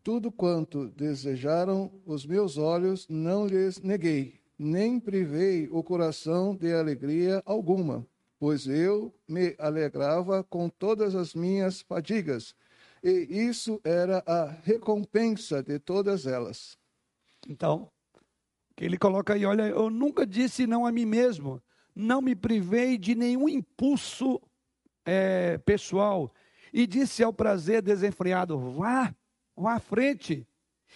Tudo quanto desejaram os meus olhos, não lhes neguei, nem privei o coração de alegria alguma pois eu me alegrava com todas as minhas fadigas, e isso era a recompensa de todas elas. Então, ele coloca aí, olha, eu nunca disse não a mim mesmo, não me privei de nenhum impulso é, pessoal, e disse ao prazer desenfreado, vá, vá à frente.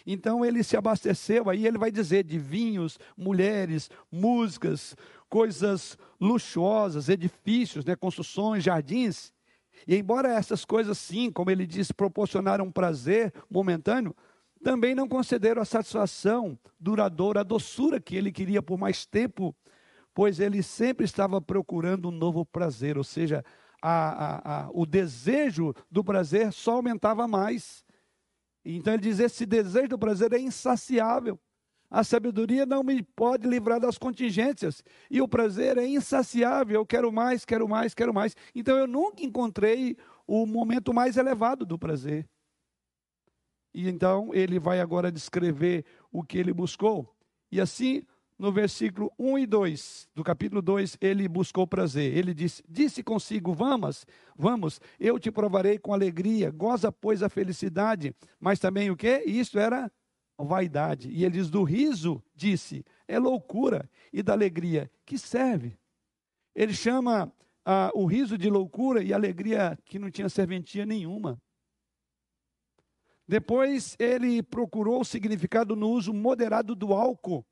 Então ele se abasteceu, aí ele vai dizer de vinhos, mulheres, músicas, coisas luxuosas, edifícios, né, construções, jardins. E embora essas coisas, sim, como ele diz, proporcionaram um prazer momentâneo, também não concederam a satisfação duradoura, a doçura que ele queria por mais tempo, pois ele sempre estava procurando um novo prazer, ou seja, a, a, a, o desejo do prazer só aumentava mais. Então ele diz: esse desejo do prazer é insaciável. A sabedoria não me pode livrar das contingências. E o prazer é insaciável. Eu quero mais, quero mais, quero mais. Então eu nunca encontrei o momento mais elevado do prazer. E então ele vai agora descrever o que ele buscou. E assim, no versículo 1 e 2 do capítulo 2, ele buscou prazer. Ele disse: Disse consigo: Vamos, vamos, eu te provarei com alegria, goza, pois, a felicidade. Mas também o que? Isso era vaidade. E ele diz: do riso, disse, é loucura, e da alegria, que serve. Ele chama ah, o riso de loucura e alegria que não tinha serventia nenhuma. Depois ele procurou o significado no uso moderado do álcool.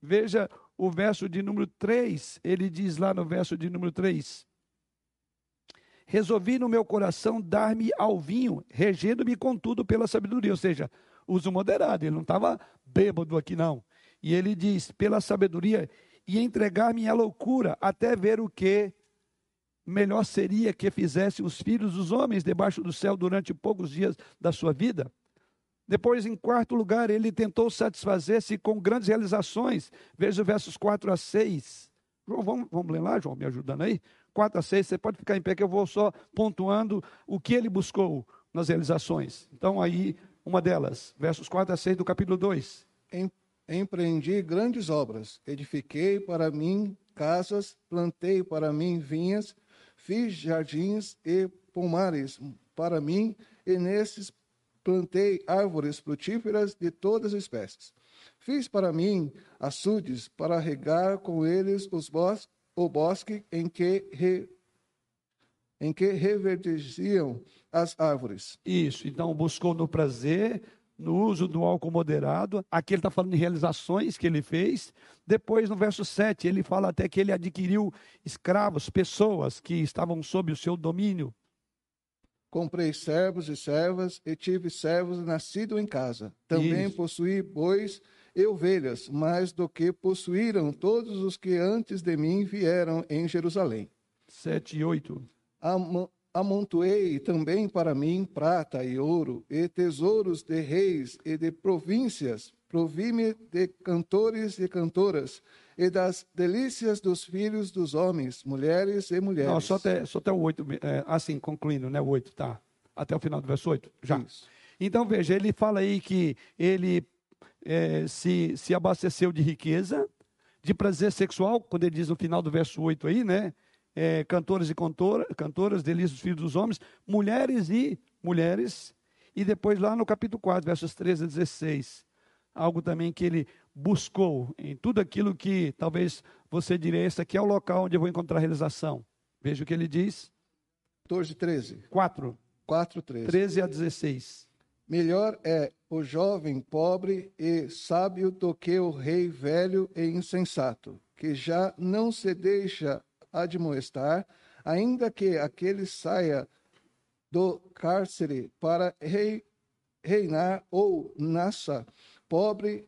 Veja o verso de número 3, ele diz lá no verso de número 3. Resolvi no meu coração dar-me ao vinho, regendo-me contudo pela sabedoria. Ou seja, uso moderado. Ele não estava bêbado aqui, não. E ele diz: pela sabedoria e entregar-me à loucura, até ver o que melhor seria que fizessem os filhos dos homens debaixo do céu durante poucos dias da sua vida. Depois, em quarto lugar, ele tentou satisfazer-se com grandes realizações. Veja os versos 4 a 6. João, vamos, vamos ler lá, João, me ajudando aí? 4 a 6, você pode ficar em pé que eu vou só pontuando o que ele buscou nas realizações. Então, aí, uma delas, versos 4 a 6 do capítulo 2. Empreendi grandes obras, edifiquei para mim casas, plantei para mim vinhas, fiz jardins e pomares para mim, e nesses plantei árvores frutíferas de todas as espécies. Fiz para mim açudes para regar com eles os bos o bosque em que, re, em que reverdeciam as árvores. Isso, então buscou no prazer, no uso do álcool moderado. Aqui ele está falando de realizações que ele fez. Depois, no verso 7, ele fala até que ele adquiriu escravos, pessoas que estavam sob o seu domínio. Comprei servos e servas e tive servos nascidos em casa. Também Isso. possuí bois e ovelhas, mais do que possuíram todos os que antes de mim vieram em Jerusalém. 7 e 8. Am amontoei também para mim prata e ouro e tesouros de reis e de províncias. Provi-me de cantores e cantoras e das delícias dos filhos dos homens, mulheres e mulheres. Não, só até, só até o 8, é, assim, concluindo, né? O 8, tá. Até o final do verso 8? Já. Isso. Então, veja, ele fala aí que ele é, se, se abasteceu de riqueza, de prazer sexual, quando ele diz no final do verso 8 aí, né? É, cantores e cantora, cantoras, delícias dos filhos dos homens, mulheres e mulheres. E depois lá no capítulo 4, versos 13 a 16, algo também que ele buscou em tudo aquilo que talvez você diria, esse aqui é o local onde eu vou encontrar realização. Veja o que ele diz. 14, 13. 4. 4, 13. 13 a 16. Melhor é o jovem pobre e sábio do que o rei velho e insensato, que já não se deixa admoestar, ainda que aquele saia do cárcere para rei, reinar ou nasça pobre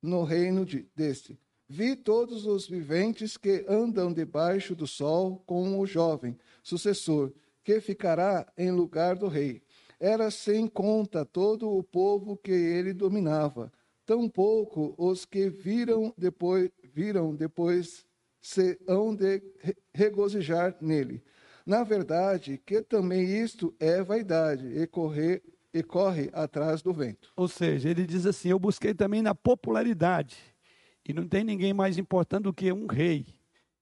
no reino de, deste. Vi todos os viventes que andam debaixo do sol com o jovem sucessor, que ficará em lugar do rei. Era sem conta todo o povo que ele dominava. Tampouco os que viram depois, viram depois se hão de regozijar nele. Na verdade, que também isto é vaidade e correr e corre atrás do vento. Ou seja, ele diz assim: Eu busquei também na popularidade. E não tem ninguém mais importante do que um rei,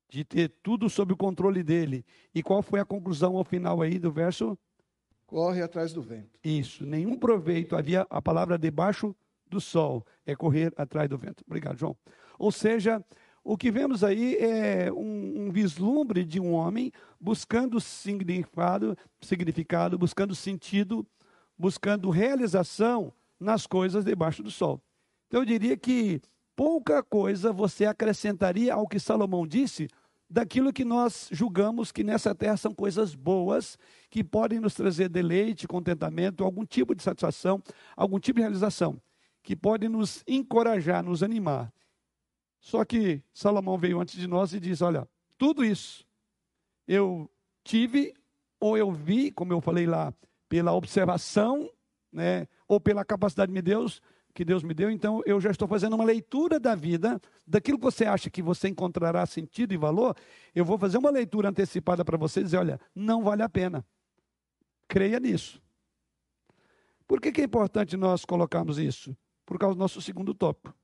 de ter tudo sob o controle dele. E qual foi a conclusão ao final aí do verso? Corre atrás do vento. Isso, nenhum proveito havia a palavra debaixo do sol, é correr atrás do vento. Obrigado, João. Ou seja, o que vemos aí é um, um, vislumbre de um homem buscando significado, significado, buscando sentido, buscando realização nas coisas debaixo do sol. Então eu diria que pouca coisa você acrescentaria ao que Salomão disse daquilo que nós julgamos que nessa terra são coisas boas, que podem nos trazer deleite, contentamento, algum tipo de satisfação, algum tipo de realização, que podem nos encorajar, nos animar. Só que Salomão veio antes de nós e diz: Olha, tudo isso eu tive ou eu vi, como eu falei lá, pela observação, né, ou pela capacidade de Deus, que Deus me deu, então eu já estou fazendo uma leitura da vida, daquilo que você acha que você encontrará sentido e valor, eu vou fazer uma leitura antecipada para você e dizer, olha, não vale a pena. Creia nisso. Por que, que é importante nós colocarmos isso? Por causa do nosso segundo tópico.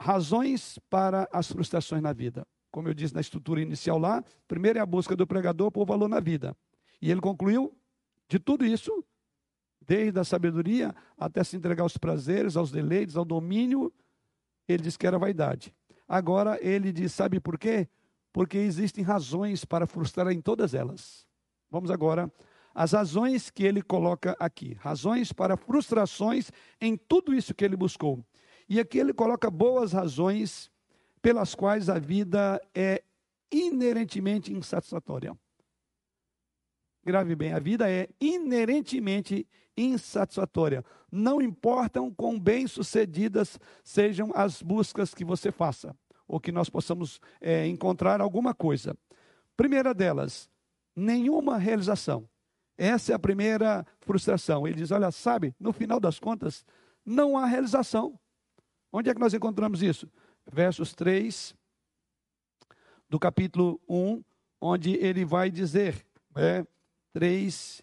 Razões para as frustrações na vida. Como eu disse na estrutura inicial lá, primeiro é a busca do pregador por valor na vida. E ele concluiu de tudo isso, desde a sabedoria até se entregar aos prazeres, aos deleites, ao domínio, ele disse que era vaidade. Agora ele diz: sabe por quê? Porque existem razões para frustrar em todas elas. Vamos agora às razões que ele coloca aqui. Razões para frustrações em tudo isso que ele buscou. E aqui ele coloca boas razões pelas quais a vida é inerentemente insatisfatória. grave bem, a vida é inerentemente insatisfatória. Não importam quão bem-sucedidas sejam as buscas que você faça, ou que nós possamos é, encontrar alguma coisa. Primeira delas, nenhuma realização. Essa é a primeira frustração. Ele diz: olha, sabe, no final das contas, não há realização. Onde é que nós encontramos isso? Versos 3 do capítulo 1, onde ele vai dizer, é, 3,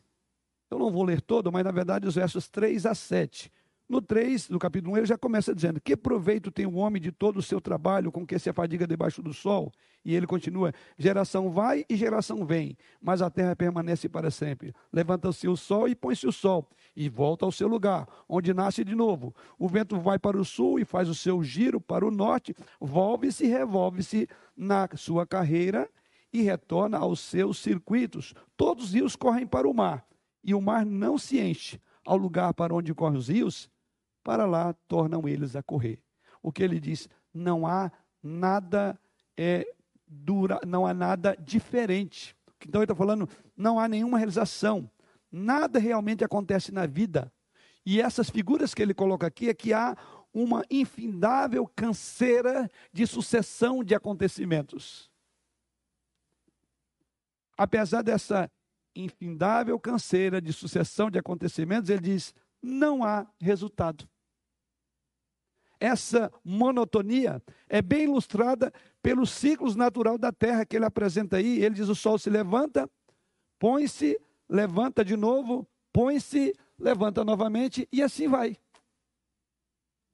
eu não vou ler todo, mas na verdade os versos 3 a 7. No 3 do capítulo 1, ele já começa dizendo: Que proveito tem o homem de todo o seu trabalho com que se afadiga debaixo do sol? E ele continua: Geração vai e geração vem, mas a terra permanece para sempre. Levanta-se o sol e põe-se o sol, e volta ao seu lugar, onde nasce de novo. O vento vai para o sul e faz o seu giro para o norte, volve-se e revolve-se na sua carreira e retorna aos seus circuitos. Todos os rios correm para o mar, e o mar não se enche. Ao lugar para onde correm os rios, para lá tornam eles a correr. O que ele diz, não há nada é, dura, não há nada diferente. Então ele está falando, não há nenhuma realização, nada realmente acontece na vida. E essas figuras que ele coloca aqui é que há uma infindável canseira de sucessão de acontecimentos. Apesar dessa infindável canseira de sucessão de acontecimentos, ele diz: não há resultado. Essa monotonia é bem ilustrada pelos ciclos natural da terra que ele apresenta aí. Ele diz: o sol se levanta, põe-se, levanta de novo, põe-se, levanta novamente e assim vai.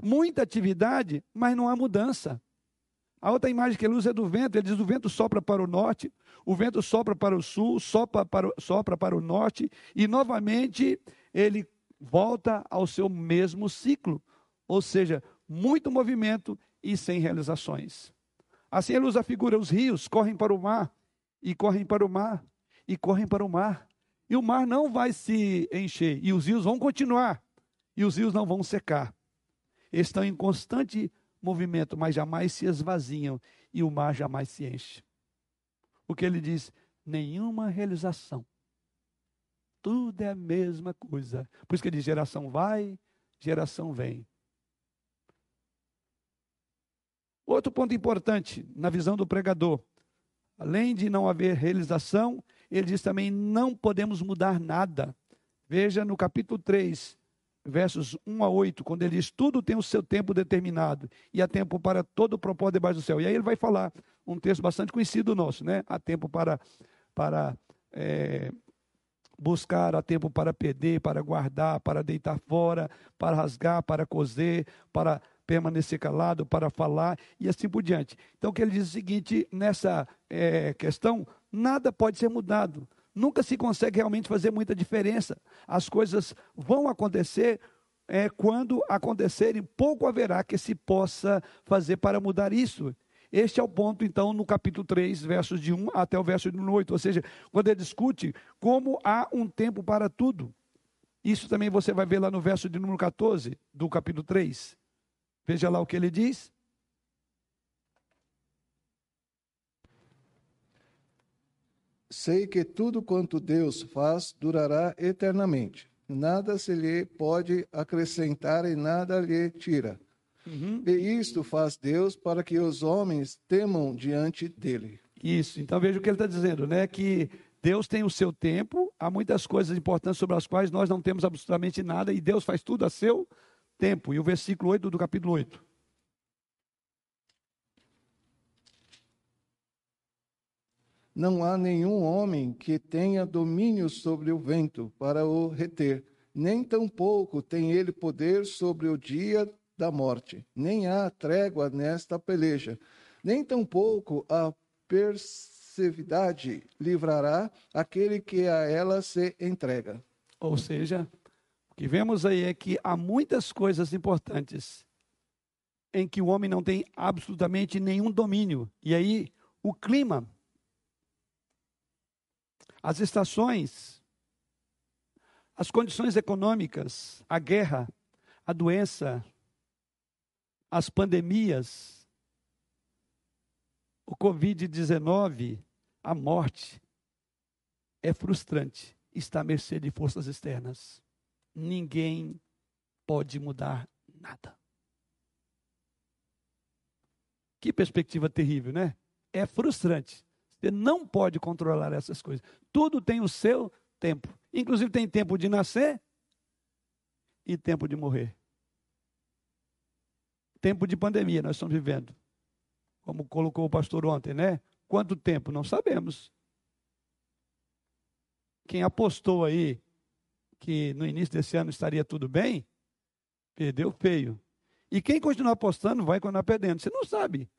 Muita atividade, mas não há mudança. A outra imagem que ele usa é do vento. Ele diz: o vento sopra para o norte, o vento sopra para o sul, sopra para o, sopra para o norte, e novamente ele volta ao seu mesmo ciclo. Ou seja, muito movimento e sem realizações. Assim ele usa a figura: os rios correm para o mar, e correm para o mar, e correm para o mar. E o mar não vai se encher, e os rios vão continuar, e os rios não vão secar. Estão em constante movimento, mas jamais se esvaziam, e o mar jamais se enche. O que ele diz? Nenhuma realização. Tudo é a mesma coisa. Por isso que ele diz: geração vai, geração vem. Outro ponto importante na visão do pregador, além de não haver realização, ele diz também: não podemos mudar nada. Veja no capítulo 3, versos 1 a 8, quando ele diz: tudo tem o seu tempo determinado, e há tempo para todo o propósito debaixo do céu. E aí ele vai falar um texto bastante conhecido nosso, né? Há tempo para, para é, buscar, há tempo para perder, para guardar, para deitar fora, para rasgar, para coser, para permanecer calado, para falar e assim por diante. Então, o que ele diz é o seguinte: nessa é, questão, nada pode ser mudado. Nunca se consegue realmente fazer muita diferença. As coisas vão acontecer é, quando acontecerem, pouco haverá que se possa fazer para mudar isso. Este é o ponto, então, no capítulo 3, versos de 1 até o verso de 8. Ou seja, quando ele discute como há um tempo para tudo. Isso também você vai ver lá no verso de número 14 do capítulo 3. Veja lá o que ele diz. Sei que tudo quanto Deus faz durará eternamente. Nada se lhe pode acrescentar e nada lhe tira. Uhum. E isto faz Deus para que os homens temam diante dele. Isso, então veja o que ele está dizendo, né? Que Deus tem o seu tempo, há muitas coisas importantes sobre as quais nós não temos absolutamente nada, e Deus faz tudo a seu tempo. E o versículo 8 do capítulo 8. Não há nenhum homem que tenha domínio sobre o vento para o reter, nem tampouco tem ele poder sobre o dia da morte. Nem há trégua nesta peleja, nem tampouco a perseveridade livrará aquele que a ela se entrega. Ou seja, o que vemos aí é que há muitas coisas importantes em que o homem não tem absolutamente nenhum domínio. E aí, o clima, as estações, as condições econômicas, a guerra, a doença, as pandemias, o Covid-19, a morte, É frustrante. Estar à mercê de forças externas. Ninguém pode mudar nada. Que perspectiva terrível, né? É frustrante. Você não pode controlar essas coisas. Tudo tem o seu tempo. Inclusive tem tempo de nascer e tempo de morrer. Tempo de pandemia nós estamos vivendo. Como colocou o pastor ontem, né? Quanto tempo? Não sabemos. Quem apostou aí que no início desse ano estaria tudo bem, perdeu feio. E quem continuar apostando vai continuar perdendo. Você não sabe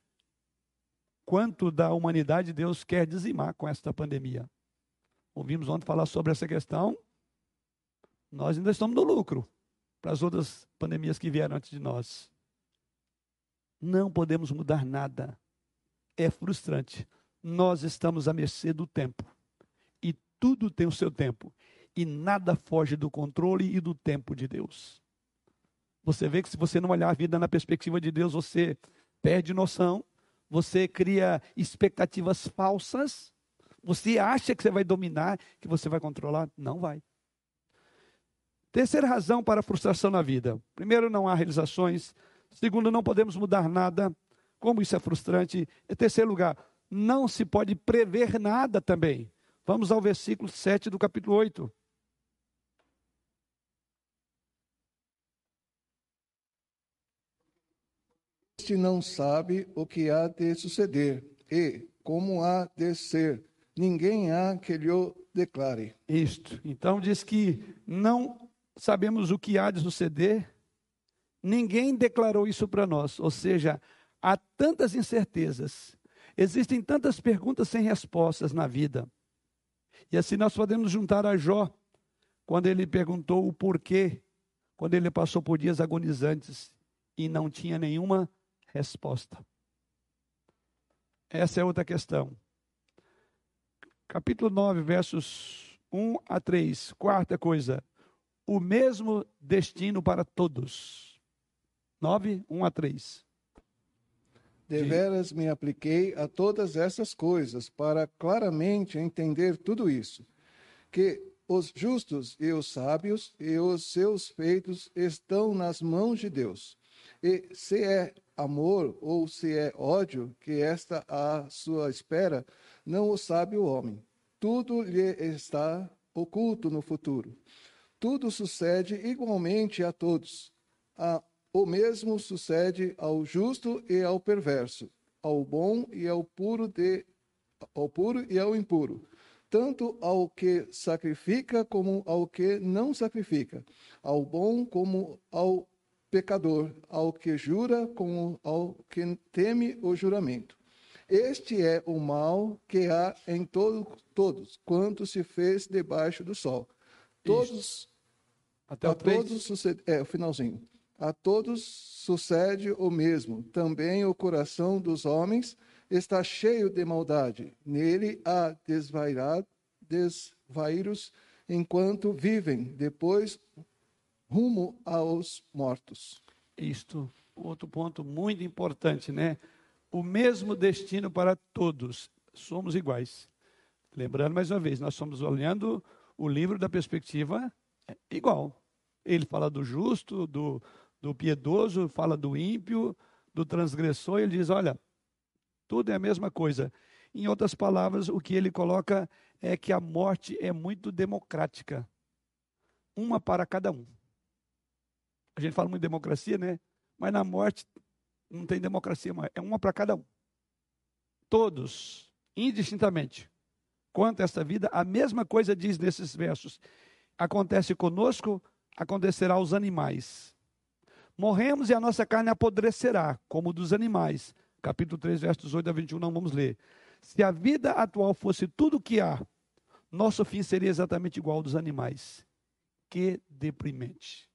quanto da humanidade Deus quer dizimar com esta pandemia. Ouvimos ontem falar sobre essa questão. Nós ainda estamos no lucro para as outras pandemias que vieram antes de nós. Não podemos mudar nada. É frustrante. Nós estamos à mercê do tempo. E tudo tem o seu tempo. E nada foge do controle e do tempo de Deus. Você vê que se você não olhar a vida na perspectiva de Deus, você perde noção, você cria expectativas falsas, você acha que você vai dominar, que você vai controlar. Não vai. Terceira razão para a frustração na vida. Primeiro, não há realizações. Segundo, não podemos mudar nada. Como isso é frustrante. Em terceiro lugar, não se pode prever nada também. Vamos ao versículo 7 do capítulo 8. Este não sabe o que há de suceder e como há de ser. Ninguém há que lhe declare. Isto. Então diz que não sabemos o que há de suceder. Ninguém declarou isso para nós. Ou seja, há tantas incertezas. Existem tantas perguntas sem respostas na vida. E assim nós podemos juntar a Jó, quando ele perguntou o porquê, quando ele passou por dias agonizantes e não tinha nenhuma resposta. Essa é outra questão. Capítulo 9, versos 1 a 3. Quarta coisa. O mesmo destino para todos. 9, 1 a 3. Deveras me apliquei a todas essas coisas para claramente entender tudo isso. Que os justos e os sábios e os seus feitos estão nas mãos de Deus. E se é amor ou se é ódio que está à sua espera, não o sabe o homem. Tudo lhe está oculto no futuro. Tudo sucede igualmente a todos. A, o mesmo sucede ao justo e ao perverso, ao bom e ao puro de ao puro e ao impuro, tanto ao que sacrifica como ao que não sacrifica, ao bom como ao pecador, ao que jura como ao que teme o juramento. Este é o mal que há em todo, todos, quanto se fez debaixo do sol. Todos, Até a todos sucede, é o finalzinho. A todos sucede o mesmo. Também o coração dos homens está cheio de maldade. Nele há desvairar, desvairos enquanto vivem. Depois rumo aos mortos. Isto, outro ponto muito importante, né? O mesmo destino para todos, somos iguais. Lembrando mais uma vez, nós estamos olhando o livro da perspectiva igual. Ele fala do justo, do, do piedoso, fala do ímpio, do transgressor, ele diz: olha, tudo é a mesma coisa. Em outras palavras, o que ele coloca é que a morte é muito democrática uma para cada um. A gente fala muito de democracia, né? Mas na morte não tem democracia mais. É uma para cada um. Todos, indistintamente. Quanto a esta vida, a mesma coisa diz nesses versos. Acontece conosco, acontecerá aos animais. Morremos e a nossa carne apodrecerá, como dos animais. Capítulo 3, versos 8 a 21, não vamos ler. Se a vida atual fosse tudo o que há, nosso fim seria exatamente igual ao dos animais. Que deprimente.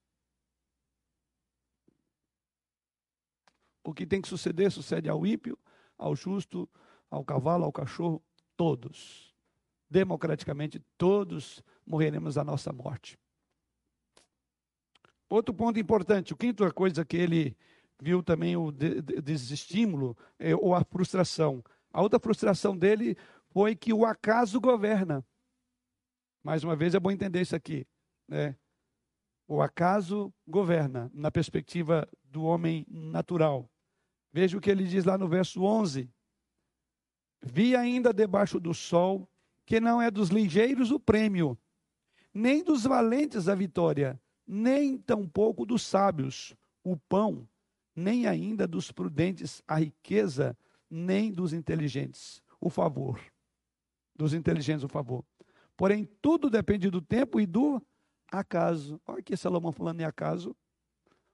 O que tem que suceder, sucede ao ímpio, ao justo, ao cavalo, ao cachorro, todos. Democraticamente, todos morreremos a nossa morte. Outro ponto importante, o quinto coisa que ele viu também o desestímulo é, ou a frustração. A outra frustração dele foi que o acaso governa. Mais uma vez é bom entender isso aqui. Né? O acaso governa na perspectiva do homem natural. Veja o que ele diz lá no verso 11. Vi ainda debaixo do sol que não é dos ligeiros o prêmio, nem dos valentes a vitória, nem tampouco dos sábios o pão, nem ainda dos prudentes a riqueza, nem dos inteligentes o favor. Dos inteligentes o favor. Porém, tudo depende do tempo e do acaso. Olha aqui Salomão falando em acaso,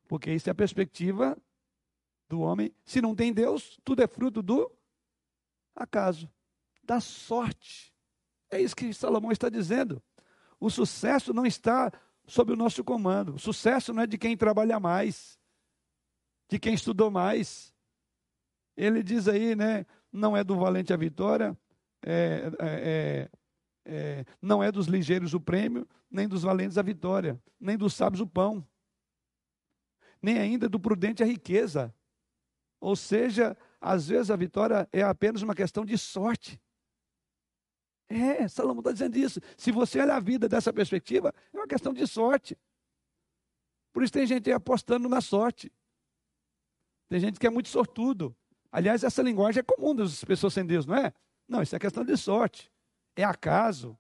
porque isso é a perspectiva do homem. Se não tem Deus, tudo é fruto do acaso, da sorte. É isso que Salomão está dizendo. O sucesso não está sob o nosso comando. O sucesso não é de quem trabalha mais, de quem estudou mais. Ele diz aí, né? Não é do valente a vitória, é, é, é, não é dos ligeiros o prêmio, nem dos valentes a vitória, nem dos sábios o pão, nem ainda do prudente a riqueza. Ou seja, às vezes a vitória é apenas uma questão de sorte. É, Salomão está dizendo isso. Se você olha a vida dessa perspectiva, é uma questão de sorte. Por isso tem gente aí apostando na sorte. Tem gente que é muito sortudo. Aliás, essa linguagem é comum das pessoas sem Deus, não é? Não, isso é questão de sorte. É acaso.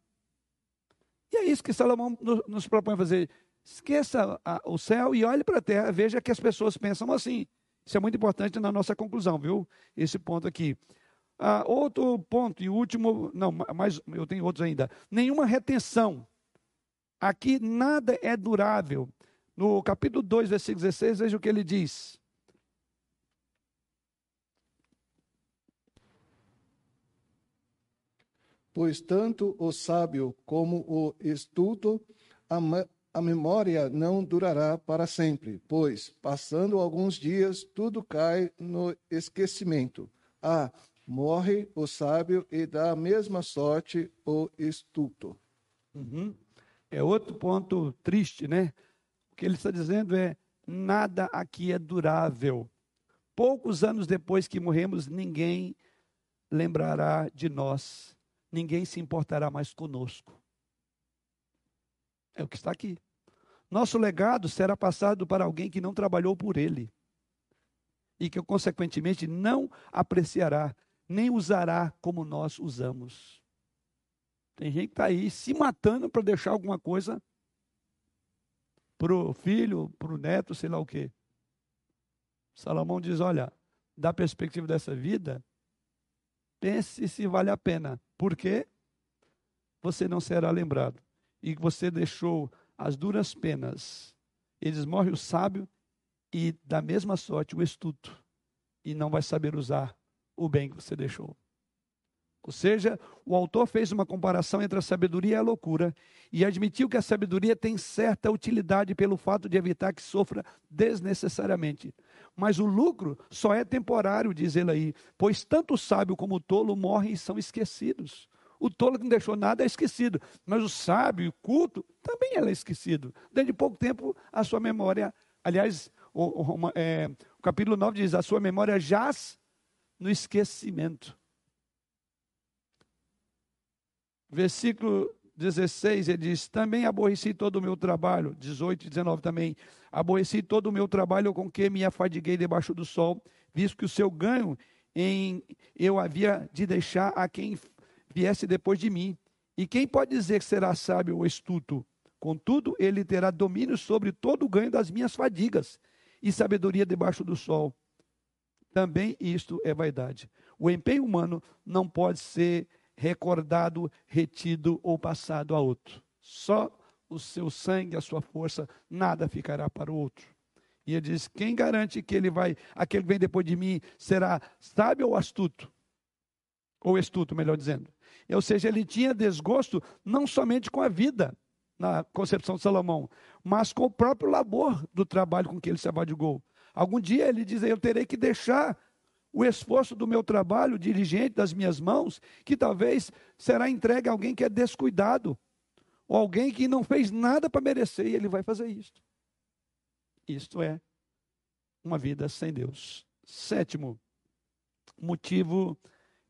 E é isso que Salomão nos propõe fazer. Esqueça o céu e olhe para a terra. Veja que as pessoas pensam assim. Isso é muito importante na nossa conclusão, viu? Esse ponto aqui. Ah, outro ponto, e último, não, mas eu tenho outros ainda. Nenhuma retenção. Aqui nada é durável. No capítulo 2, versículo 16, veja o que ele diz. Pois tanto o sábio como o estulto a memória não durará para sempre, pois, passando alguns dias, tudo cai no esquecimento. Ah, morre o sábio e dá a mesma sorte o estulto. Uhum. É outro ponto triste, né? O que ele está dizendo é: nada aqui é durável. Poucos anos depois que morremos, ninguém lembrará de nós, ninguém se importará mais conosco. É o que está aqui. Nosso legado será passado para alguém que não trabalhou por ele e que, consequentemente, não apreciará, nem usará como nós usamos. Tem gente que está aí se matando para deixar alguma coisa para o filho, para o neto, sei lá o quê. Salomão diz: olha, da perspectiva dessa vida, pense se vale a pena, porque você não será lembrado. E você deixou as duras penas. Eles morrem o sábio e, da mesma sorte, o estuto. E não vai saber usar o bem que você deixou. Ou seja, o autor fez uma comparação entre a sabedoria e a loucura e admitiu que a sabedoria tem certa utilidade pelo fato de evitar que sofra desnecessariamente. Mas o lucro só é temporário, diz ele aí, pois tanto o sábio como o tolo morrem e são esquecidos. O tolo que não deixou nada é esquecido, mas o sábio o culto também é esquecido. Dentro de pouco tempo, a sua memória, aliás, o, o, é, o capítulo 9 diz: a sua memória jaz no esquecimento. Versículo 16, ele diz: Também aborreci todo o meu trabalho. 18 e 19 também. Aborreci todo o meu trabalho com que me afadiguei debaixo do sol, visto que o seu ganho em eu havia de deixar a quem viesse depois de mim. E quem pode dizer que será sábio ou estuto? Contudo, ele terá domínio sobre todo o ganho das minhas fadigas e sabedoria debaixo do sol. Também isto é vaidade. O empenho humano não pode ser recordado, retido ou passado a outro. Só o seu sangue, a sua força, nada ficará para o outro. E ele diz: quem garante que ele vai, aquele que vem depois de mim, será sábio ou astuto? Ou estuto, melhor dizendo. Ou seja, ele tinha desgosto não somente com a vida, na concepção de Salomão, mas com o próprio labor do trabalho com que ele se abadigou. Algum dia ele diz: Eu terei que deixar o esforço do meu trabalho, dirigente das minhas mãos, que talvez será entregue a alguém que é descuidado, ou alguém que não fez nada para merecer, e ele vai fazer isto. Isto é uma vida sem Deus. Sétimo motivo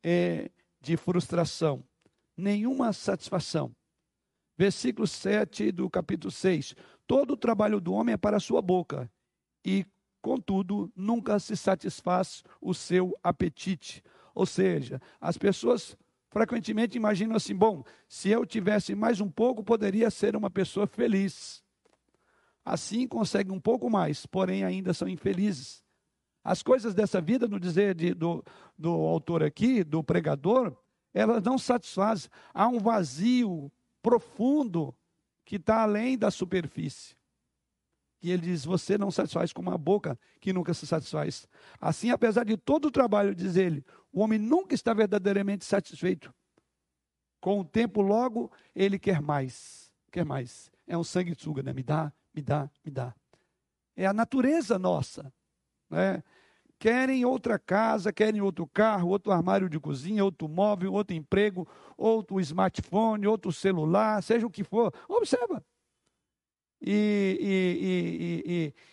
é de frustração, nenhuma satisfação, Versículo 7 do capítulo 6. Todo o trabalho do homem é para a sua boca, e, contudo, nunca se satisfaz o seu apetite. Ou seja, as pessoas frequentemente imaginam assim: bom, se eu tivesse mais um pouco, poderia ser uma pessoa feliz. Assim conseguem um pouco mais, porém ainda são infelizes. As coisas dessa vida, no dizer de, do, do autor aqui, do pregador, elas não satisfazem. Há um vazio profundo que está além da superfície. E ele diz: Você não satisfaz com uma boca que nunca se satisfaz. Assim, apesar de todo o trabalho, diz ele, o homem nunca está verdadeiramente satisfeito. Com o tempo, logo, ele quer mais. Quer mais. É um sanguessuga, né? Me dá, me dá, me dá. É a natureza nossa. Né? querem outra casa, querem outro carro, outro armário de cozinha, outro móvel, outro emprego, outro smartphone, outro celular, seja o que for. Observa. E, e,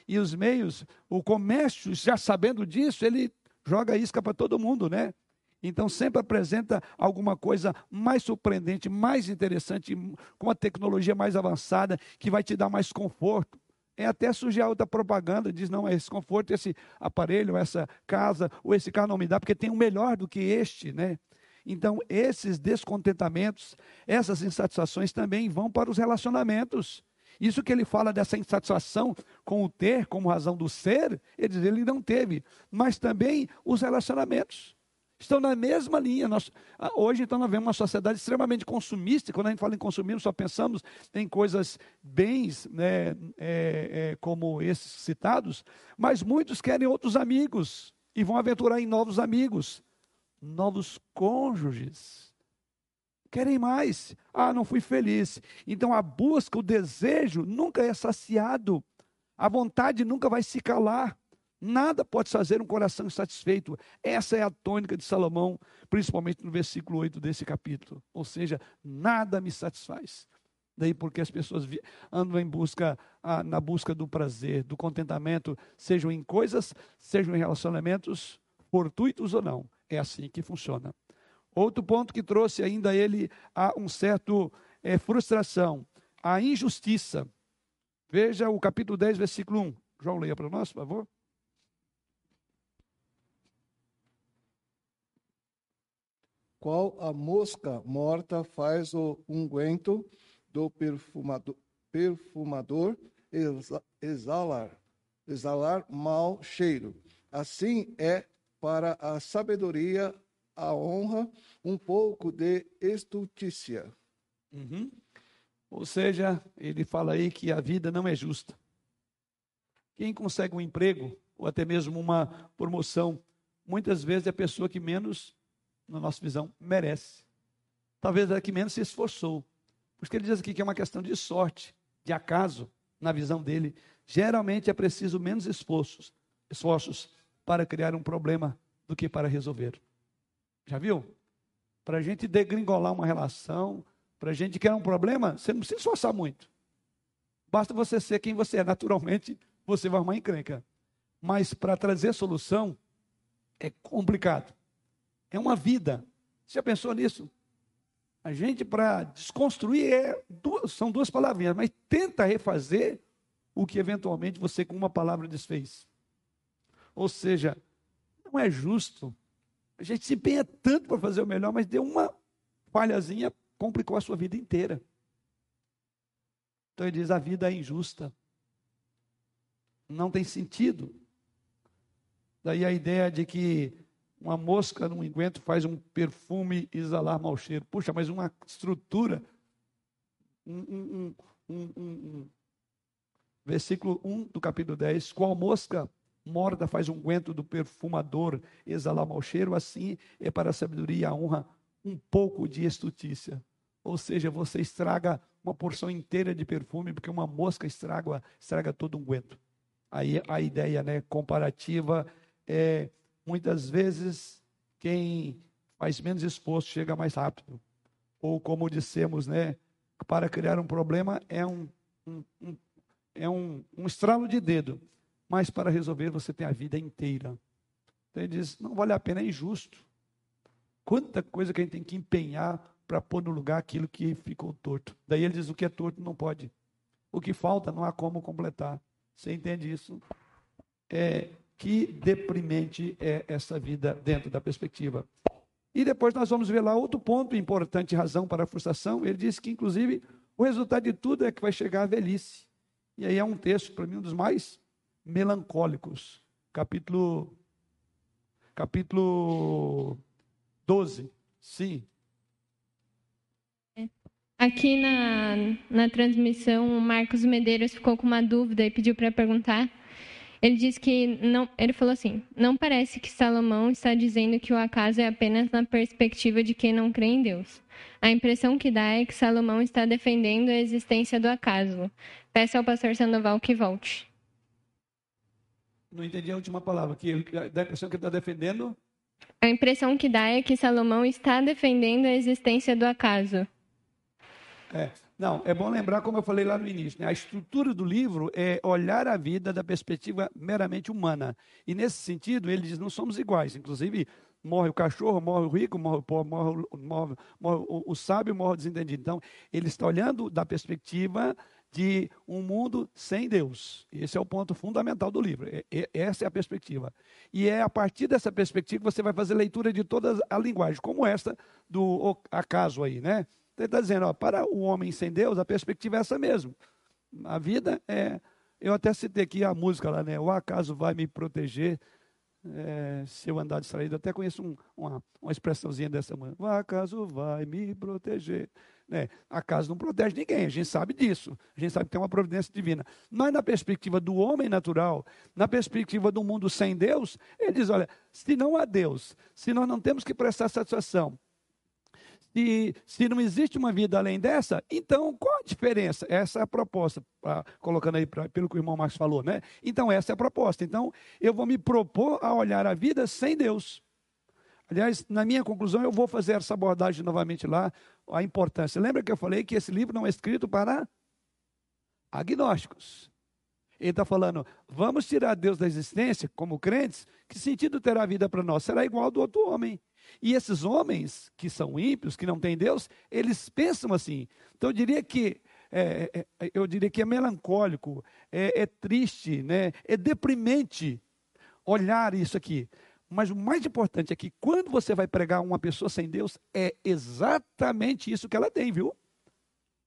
e, e, os meios, o comércio, já sabendo disso, ele joga isca para todo mundo, né? Então sempre apresenta alguma coisa mais surpreendente, mais interessante, com uma tecnologia mais avançada, que vai te dar mais conforto. É até sujar outra propaganda, diz, não, esse conforto, esse aparelho, essa casa, ou esse carro não me dá, porque tem um melhor do que este, né? Então, esses descontentamentos, essas insatisfações também vão para os relacionamentos. Isso que ele fala dessa insatisfação com o ter como razão do ser, ele diz, ele não teve, mas também os relacionamentos estão na mesma linha. Nós, ah, hoje, então, nós vemos uma sociedade extremamente consumista. Quando a gente fala em consumismo, só pensamos em coisas, bens, né, é, é, como esses citados, mas muitos querem outros amigos e vão aventurar em novos amigos, novos cônjuges. Querem mais. Ah, não fui feliz. Então a busca, o desejo nunca é saciado. A vontade nunca vai se calar. Nada pode fazer um coração insatisfeito. Essa é a tônica de Salomão, principalmente no versículo 8 desse capítulo. Ou seja, nada me satisfaz. Daí porque as pessoas andam em busca, na busca do prazer, do contentamento, sejam em coisas, sejam em relacionamentos, fortuitos ou não. É assim que funciona. Outro ponto que trouxe ainda ele a um certo é, frustração, a injustiça. Veja o capítulo 10, versículo 1. João, leia para nós, por favor. qual a mosca morta faz o unguento do perfumador, exalar, exalar mau cheiro. Assim é para a sabedoria, a honra, um pouco de estultícia. Uhum. Ou seja, ele fala aí que a vida não é justa. Quem consegue um emprego, ou até mesmo uma promoção, muitas vezes é a pessoa que menos na nossa visão, merece. Talvez é que menos se esforçou. Porque ele diz aqui que é uma questão de sorte, de acaso, na visão dele. Geralmente é preciso menos esforços, esforços para criar um problema do que para resolver. Já viu? Para a gente degringolar uma relação, para a gente criar um problema, você não precisa esforçar muito. Basta você ser quem você é. Naturalmente, você vai arrumar encrenca. Mas para trazer solução, é complicado. É uma vida. Você já pensou nisso? A gente, para desconstruir, é duas, são duas palavrinhas, mas tenta refazer o que eventualmente você, com uma palavra, desfez. Ou seja, não é justo. A gente se empenha tanto para fazer o melhor, mas deu uma falhazinha, complicou a sua vida inteira. Então ele diz: a vida é injusta. Não tem sentido. Daí a ideia de que uma mosca num enguento faz um perfume exalar mau cheiro. Puxa, mas uma estrutura. Um, um, um, versículo 1 do capítulo 10. Qual mosca morta faz um guento do perfumador exalar mau cheiro, assim é para a sabedoria a honra um pouco de estutícia. Ou seja, você estraga uma porção inteira de perfume, porque uma mosca estraga, estraga todo um guento. Aí a ideia né, comparativa é muitas vezes quem faz menos esforço chega mais rápido. Ou como dissemos, né, para criar um problema é um, um, um é um, um estralo de dedo, mas para resolver você tem a vida inteira. Então ele diz, não vale a pena, é injusto. Quanta coisa que a gente tem que empenhar para pôr no lugar aquilo que ficou torto. Daí ele diz: o que é torto não pode. O que falta não há como completar. Você entende isso? É, que deprimente é essa vida dentro da perspectiva. E depois nós vamos ver lá outro ponto importante, razão para a frustração. Ele diz que, inclusive, o resultado de tudo é que vai chegar a velhice. E aí é um texto, para mim, um dos mais melancólicos. Capítulo, capítulo 12. Sim. Aqui na, na transmissão, o Marcos Medeiros ficou com uma dúvida e pediu para perguntar. Ele disse que não, ele falou assim: "Não parece que Salomão está dizendo que o acaso é apenas na perspectiva de quem não crê em Deus. A impressão que dá é que Salomão está defendendo a existência do acaso. Peça ao pastor Sandoval que volte." Não entendi a última palavra, que ele, dá a impressão que ele está defendendo. A impressão que dá é que Salomão está defendendo a existência do acaso. É, não, é bom lembrar, como eu falei lá no início, né? a estrutura do livro é olhar a vida da perspectiva meramente humana. E nesse sentido, ele diz: não somos iguais. Inclusive, morre o cachorro, morre o rico, morre o pobre, morre, morre, morre o, o sábio, morre o desentendido. Então, ele está olhando da perspectiva de um mundo sem Deus. Esse é o ponto fundamental do livro. É, é, essa é a perspectiva. E é a partir dessa perspectiva que você vai fazer leitura de toda a linguagem, como esta do acaso aí, né? Ele está dizendo, ó, para o homem sem Deus, a perspectiva é essa mesmo. A vida é. Eu até citei aqui a música lá, né? O acaso vai me proteger é, se eu andar distraído. até conheço um, uma, uma expressãozinha dessa música. O acaso vai me proteger. Né? Acaso não protege ninguém, a gente sabe disso. A gente sabe que tem uma providência divina. Mas na perspectiva do homem natural, na perspectiva do mundo sem Deus, ele diz: olha, se não há Deus, se nós não temos que prestar satisfação se, se não existe uma vida além dessa, então qual a diferença? Essa é a proposta, pra, colocando aí pra, pelo que o irmão Marcos falou, né? Então, essa é a proposta. Então, eu vou me propor a olhar a vida sem Deus. Aliás, na minha conclusão, eu vou fazer essa abordagem novamente lá, a importância. Lembra que eu falei que esse livro não é escrito para agnósticos. Ele está falando, vamos tirar Deus da existência como crentes, que sentido terá a vida para nós? Será igual ao do outro homem. E esses homens que são ímpios, que não têm Deus, eles pensam assim. Então eu diria que é, é, é, eu diria que é melancólico, é, é triste, né? é deprimente olhar isso aqui. Mas o mais importante é que quando você vai pregar uma pessoa sem Deus, é exatamente isso que ela tem, viu?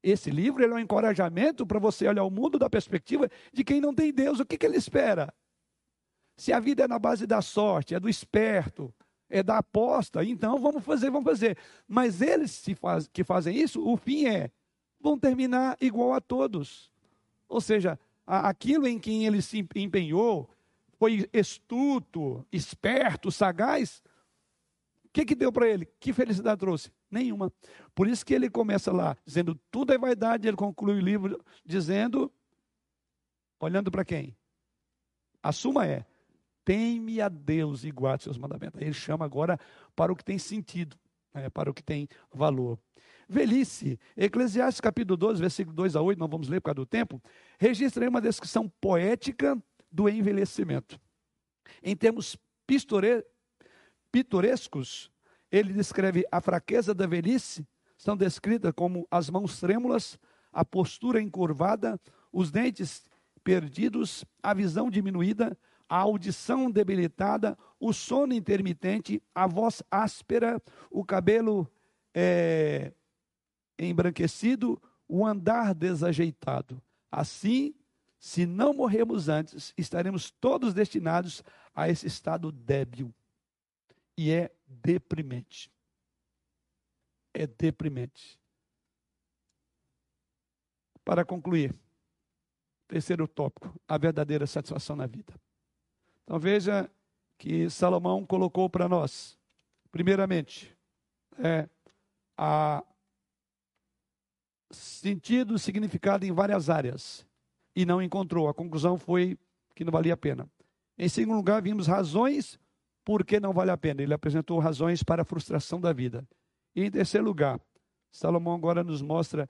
Esse livro é um encorajamento para você olhar o mundo da perspectiva de quem não tem Deus. O que, que ele espera? Se a vida é na base da sorte, é do esperto, é da aposta, então vamos fazer, vamos fazer. Mas eles faz, que fazem isso, o fim é, vão terminar igual a todos. Ou seja, aquilo em quem ele se empenhou, foi estuto, esperto, sagaz, o que, que deu para ele? Que felicidade trouxe? Nenhuma. Por isso que ele começa lá, dizendo tudo é vaidade, ele conclui o livro dizendo, olhando para quem? A suma é, teme a Deus e guarde seus mandamentos. Ele chama agora para o que tem sentido, né, para o que tem valor. Velhice, Eclesiastes capítulo 12, versículo 2 a 8, não vamos ler por causa do tempo, registra aí uma descrição poética do envelhecimento. Em termos pitorescos, ele descreve a fraqueza da velhice, são descritas como as mãos trêmulas, a postura encurvada, os dentes perdidos, a visão diminuída, a audição debilitada, o sono intermitente, a voz áspera, o cabelo é, embranquecido, o andar desajeitado. Assim, se não morrermos antes, estaremos todos destinados a esse estado débil. E é deprimente. É deprimente. Para concluir, terceiro tópico: a verdadeira satisfação na vida. Então veja que Salomão colocou para nós, primeiramente, é, a sentido, significado em várias áreas e não encontrou. A conclusão foi que não valia a pena. Em segundo lugar, vimos razões por que não vale a pena. Ele apresentou razões para a frustração da vida. E em terceiro lugar, Salomão agora nos mostra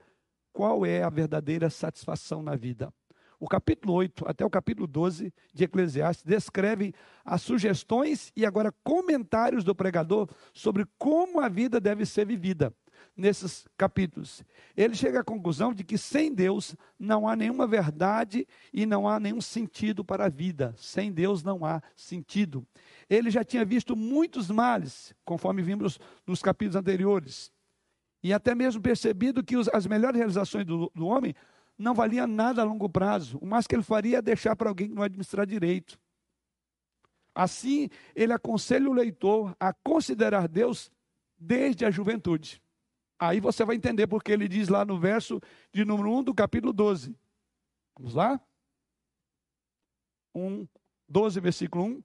qual é a verdadeira satisfação na vida. O capítulo 8 até o capítulo 12 de Eclesiastes descrevem as sugestões e agora comentários do pregador sobre como a vida deve ser vivida. Nesses capítulos. Ele chega à conclusão de que sem Deus não há nenhuma verdade e não há nenhum sentido para a vida. Sem Deus não há sentido. Ele já tinha visto muitos males, conforme vimos nos capítulos anteriores, e até mesmo percebido que as melhores realizações do, do homem não valiam nada a longo prazo. O mais que ele faria é deixar para alguém que não administrar direito. Assim, ele aconselha o leitor a considerar Deus desde a juventude. Aí você vai entender porque ele diz lá no verso de número 1 do capítulo 12. Vamos lá? 1, 12, versículo 1.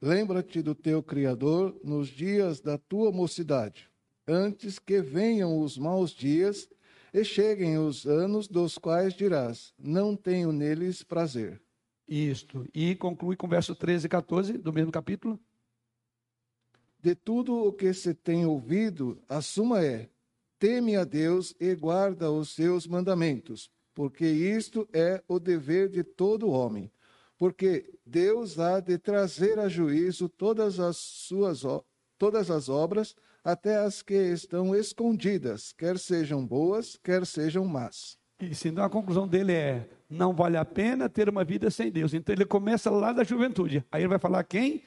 Lembra-te do teu Criador nos dias da tua mocidade, antes que venham os maus dias e cheguem os anos dos quais dirás: Não tenho neles prazer. Isto. E conclui com verso 13 e 14 do mesmo capítulo. De tudo o que se tem ouvido, a suma é: teme a Deus e guarda os seus mandamentos, porque isto é o dever de todo homem. Porque Deus há de trazer a juízo todas as suas todas as obras, até as que estão escondidas, quer sejam boas, quer sejam más. Isso, então a conclusão dele é: não vale a pena ter uma vida sem Deus. Então ele começa lá da juventude. Aí ele vai falar quem?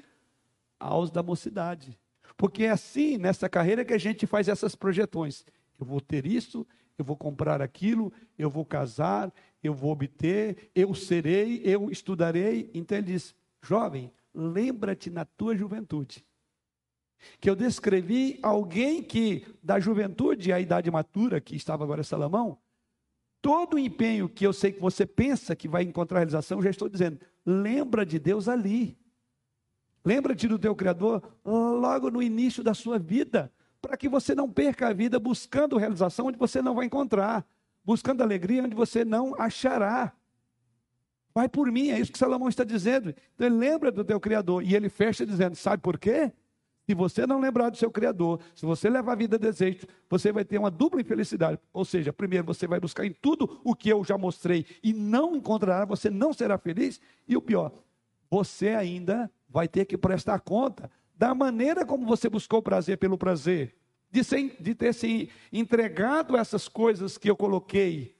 Aos da mocidade. Porque é assim, nessa carreira, que a gente faz essas projeções. Eu vou ter isso, eu vou comprar aquilo, eu vou casar, eu vou obter, eu serei, eu estudarei. Então ele diz: jovem, lembra-te na tua juventude. Que eu descrevi alguém que, da juventude à idade matura, que estava agora Salomão, todo o empenho que eu sei que você pensa que vai encontrar realização, já estou dizendo, lembra de Deus ali. Lembra-te do teu Criador logo no início da sua vida, para que você não perca a vida buscando realização onde você não vai encontrar, buscando alegria onde você não achará. Vai por mim, é isso que Salomão está dizendo. Então ele lembra do teu Criador e ele fecha dizendo: sabe por quê? Se você não lembrar do seu Criador, se você levar a vida a desejo, você vai ter uma dupla infelicidade. Ou seja, primeiro você vai buscar em tudo o que eu já mostrei e não encontrará, você não será feliz. E o pior, você ainda vai ter que prestar conta da maneira como você buscou prazer pelo prazer, de, ser, de ter se entregado essas coisas que eu coloquei.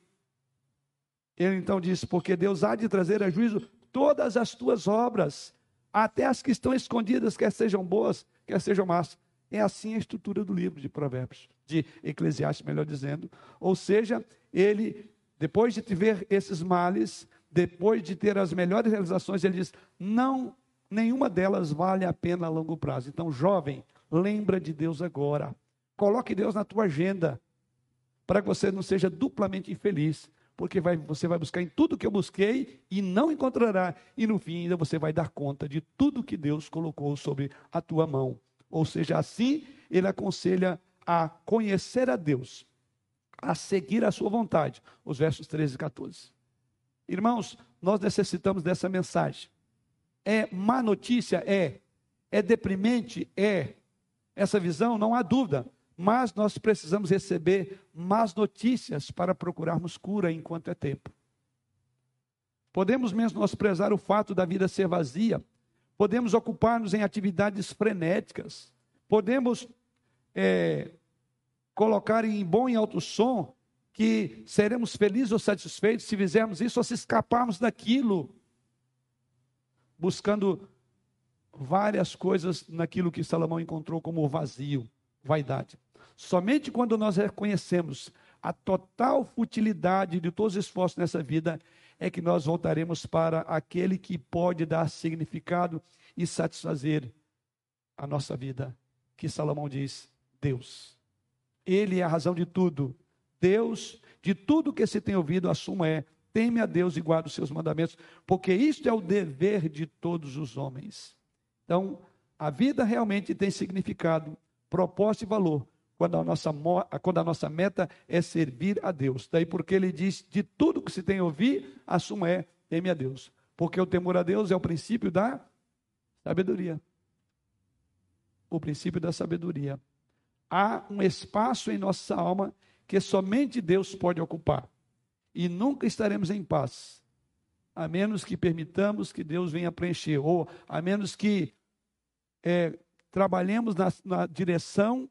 Ele então disse: Porque Deus há de trazer a juízo todas as tuas obras, até as que estão escondidas, quer sejam boas, quer sejam más. É assim a estrutura do livro de Provérbios, de Eclesiastes, melhor dizendo. Ou seja, ele, depois de ver esses males, depois de ter as melhores realizações, ele diz: não nenhuma delas vale a pena a longo prazo. Então, jovem, lembra de Deus agora. Coloque Deus na tua agenda, para que você não seja duplamente infeliz, porque vai, você vai buscar em tudo que eu busquei e não encontrará, e no fim ainda você vai dar conta de tudo que Deus colocou sobre a tua mão. Ou seja, assim ele aconselha a conhecer a Deus, a seguir a sua vontade. Os versos 13 e 14. Irmãos, nós necessitamos dessa mensagem. É má notícia? É. É deprimente? É. Essa visão, não há dúvida. Mas nós precisamos receber más notícias para procurarmos cura enquanto é tempo. Podemos menosprezar o fato da vida ser vazia. Podemos ocupar-nos em atividades frenéticas. Podemos é, colocar em bom e alto som que seremos felizes ou satisfeitos se fizermos isso ou se escaparmos daquilo buscando várias coisas naquilo que Salomão encontrou como vazio, vaidade. Somente quando nós reconhecemos a total futilidade de todos os esforços nessa vida, é que nós voltaremos para aquele que pode dar significado e satisfazer a nossa vida, que Salomão diz: Deus. Ele é a razão de tudo. Deus, de tudo que se tem ouvido, a suma é teme a Deus e guarda os seus mandamentos, porque isto é o dever de todos os homens. Então, a vida realmente tem significado, propósito e valor, quando a nossa, quando a nossa meta é servir a Deus. Daí porque ele diz, de tudo que se tem a ouvir, a suma é, teme a Deus. Porque o temor a Deus é o princípio da sabedoria. O princípio da sabedoria. Há um espaço em nossa alma que somente Deus pode ocupar e nunca estaremos em paz, a menos que permitamos que Deus venha preencher, ou a menos que é, trabalhemos na, na direção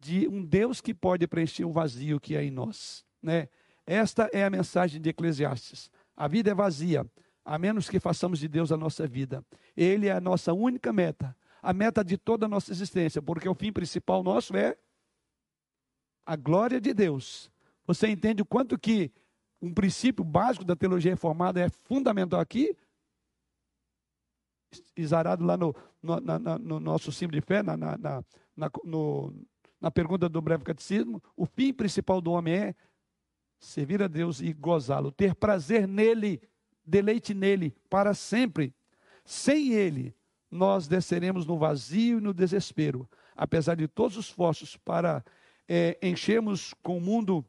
de um Deus que pode preencher o vazio que é em nós. Né? Esta é a mensagem de Eclesiastes. A vida é vazia, a menos que façamos de Deus a nossa vida. Ele é a nossa única meta, a meta de toda a nossa existência, porque o fim principal nosso é a glória de Deus. Você entende o quanto que um princípio básico da teologia reformada é fundamental aqui? Exarado lá no, no, na, no nosso símbolo de fé, na, na, na, no, na pergunta do breve catecismo, o fim principal do homem é servir a Deus e gozá-lo, ter prazer nele, deleite nele para sempre. Sem ele, nós desceremos no vazio e no desespero, apesar de todos os esforços para é, enchermos com o mundo,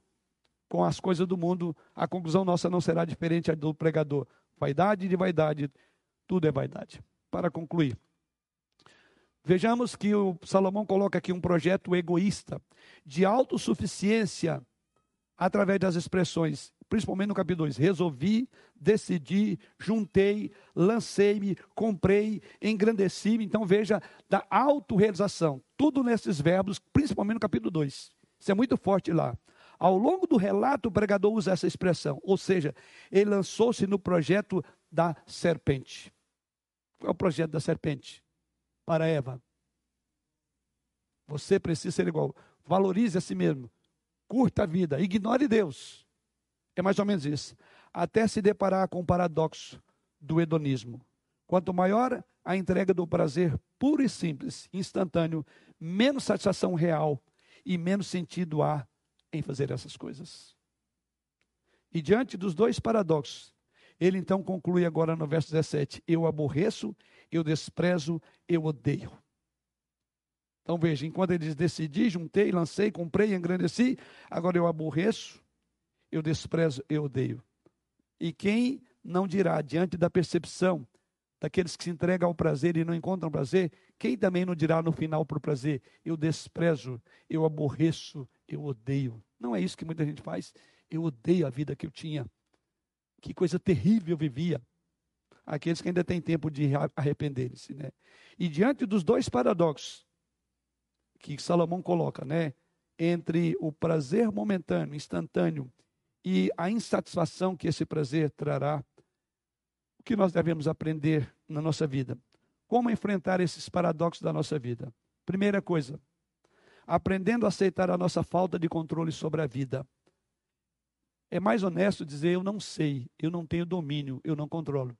com as coisas do mundo, a conclusão nossa não será diferente do pregador. Vaidade de vaidade, tudo é vaidade. Para concluir, vejamos que o Salomão coloca aqui um projeto egoísta de autossuficiência através das expressões, principalmente no capítulo 2. Resolvi, decidi, juntei, lancei-me, comprei, engrandeci-me. Então veja, da autorrealização. Tudo nesses verbos, principalmente no capítulo 2. Isso é muito forte lá. Ao longo do relato, o pregador usa essa expressão, ou seja, ele lançou-se no projeto da serpente. Qual é o projeto da serpente? Para Eva. Você precisa ser igual. Valorize a si mesmo curta a vida, ignore Deus. É mais ou menos isso. Até se deparar com o paradoxo do hedonismo. Quanto maior a entrega do prazer puro e simples, instantâneo, menos satisfação real e menos sentido há em fazer essas coisas. E diante dos dois paradoxos, ele então conclui agora no verso 17: Eu aborreço, eu desprezo, eu odeio. Então veja, enquanto ele diz decidi, juntei, lancei, comprei, engrandeci, agora eu aborreço, eu desprezo, eu odeio. E quem não dirá diante da percepção daqueles que se entregam ao prazer e não encontram prazer, quem também não dirá no final para o prazer, eu desprezo, eu aborreço, eu odeio. Não é isso que muita gente faz. Eu odeio a vida que eu tinha. Que coisa terrível eu vivia. Aqueles que ainda têm tempo de arrepender-se, né? E diante dos dois paradoxos, que Salomão coloca, né? Entre o prazer momentâneo, instantâneo, e a insatisfação que esse prazer trará, o que nós devemos aprender na nossa vida? Como enfrentar esses paradoxos da nossa vida? Primeira coisa, aprendendo a aceitar a nossa falta de controle sobre a vida. É mais honesto dizer eu não sei, eu não tenho domínio, eu não controlo.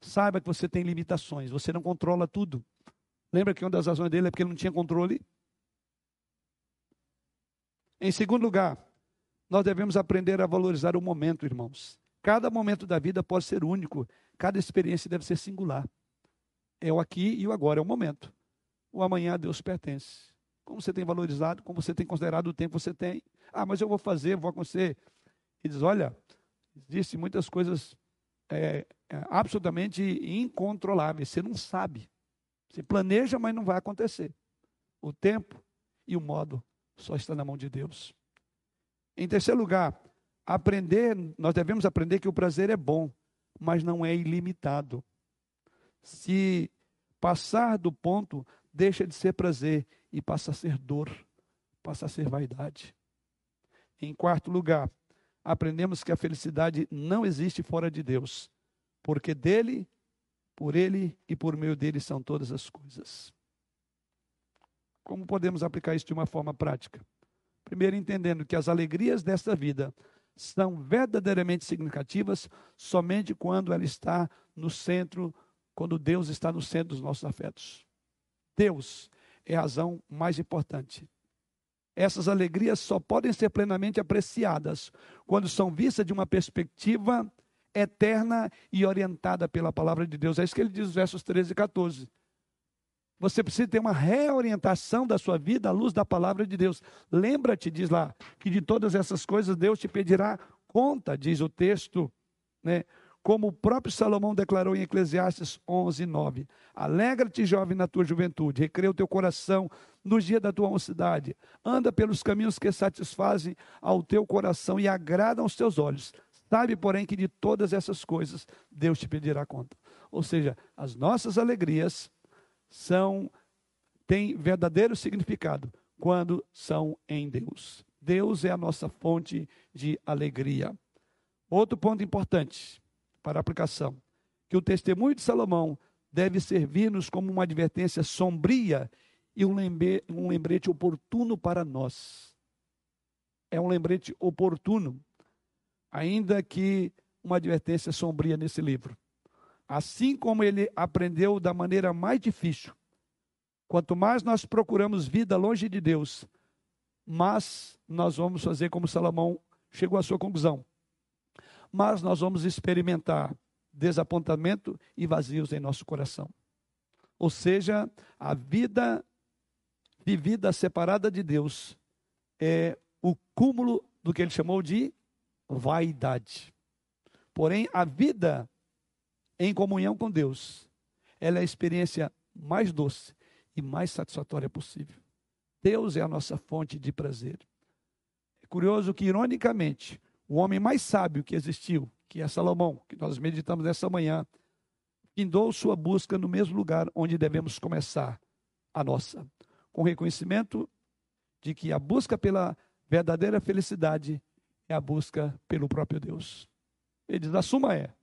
Saiba que você tem limitações, você não controla tudo. Lembra que uma das razões dele é porque ele não tinha controle? Em segundo lugar, nós devemos aprender a valorizar o momento, irmãos. Cada momento da vida pode ser único, cada experiência deve ser singular. É o aqui e o agora, é o momento. O amanhã a Deus pertence. Como você tem valorizado, como você tem considerado o tempo que você tem. Ah, mas eu vou fazer, vou acontecer. E diz: olha, existem muitas coisas é, é, absolutamente incontroláveis. Você não sabe. Você planeja, mas não vai acontecer. O tempo e o modo só está na mão de Deus. Em terceiro lugar, aprender, nós devemos aprender que o prazer é bom, mas não é ilimitado. Se passar do ponto, deixa de ser prazer e passa a ser dor, passa a ser vaidade. Em quarto lugar, aprendemos que a felicidade não existe fora de Deus, porque dele, por ele e por meio dele são todas as coisas. Como podemos aplicar isso de uma forma prática? Primeiro, entendendo que as alegrias desta vida são verdadeiramente significativas somente quando ela está no centro, quando Deus está no centro dos nossos afetos. Deus é a razão mais importante. Essas alegrias só podem ser plenamente apreciadas quando são vistas de uma perspectiva eterna e orientada pela palavra de Deus. É isso que ele diz nos versos 13 e 14. Você precisa ter uma reorientação da sua vida à luz da palavra de Deus. Lembra-te, diz lá, que de todas essas coisas Deus te pedirá conta, diz o texto, né? Como o próprio Salomão declarou em Eclesiastes 11, 9. Alegra-te, jovem, na tua juventude, recreia o teu coração nos dias da tua mocidade. Anda pelos caminhos que satisfazem ao teu coração e agradam aos teus olhos. Sabe, porém, que de todas essas coisas Deus te pedirá conta. Ou seja, as nossas alegrias são têm verdadeiro significado quando são em Deus. Deus é a nossa fonte de alegria. Outro ponto importante para aplicação, que o testemunho de Salomão deve servir-nos como uma advertência sombria e um lembrete, um lembrete oportuno para nós. É um lembrete oportuno, ainda que uma advertência sombria nesse livro. Assim como ele aprendeu da maneira mais difícil, quanto mais nós procuramos vida longe de Deus, mas nós vamos fazer como Salomão chegou à sua conclusão. Mas nós vamos experimentar desapontamento e vazios em nosso coração. Ou seja, a vida vivida separada de Deus é o cúmulo do que ele chamou de vaidade. Porém, a vida em comunhão com Deus, ela é a experiência mais doce e mais satisfatória possível. Deus é a nossa fonte de prazer. É curioso que, ironicamente, o homem mais sábio que existiu, que é Salomão, que nós meditamos nessa manhã, findou sua busca no mesmo lugar onde devemos começar a nossa, com reconhecimento de que a busca pela verdadeira felicidade é a busca pelo próprio Deus. Ele diz: a suma é: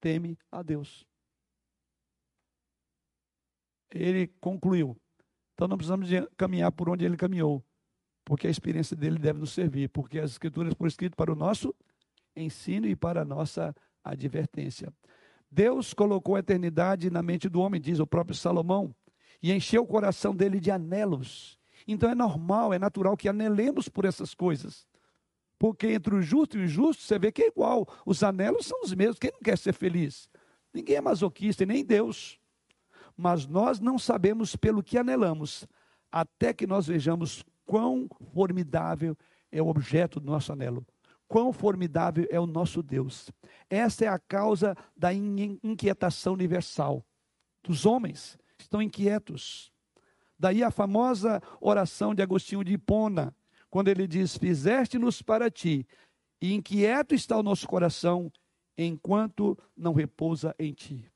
teme a Deus. Ele concluiu. Então não precisamos caminhar por onde ele caminhou porque a experiência dele deve nos servir, porque as escrituras foram escritas para o nosso ensino e para a nossa advertência. Deus colocou a eternidade na mente do homem, diz o próprio Salomão, e encheu o coração dele de anelos. Então é normal, é natural que anelemos por essas coisas. Porque entre o justo e o injusto, você vê que é igual. Os anelos são os mesmos. Quem não quer ser feliz? Ninguém é masoquista, nem Deus. Mas nós não sabemos pelo que anelamos, até que nós vejamos quão formidável é o objeto do nosso anelo. Quão formidável é o nosso Deus. Essa é a causa da inquietação universal. Dos homens estão inquietos. Daí a famosa oração de Agostinho de Hipona, quando ele diz: Fizeste-nos para ti, e inquieto está o nosso coração, enquanto não repousa em ti.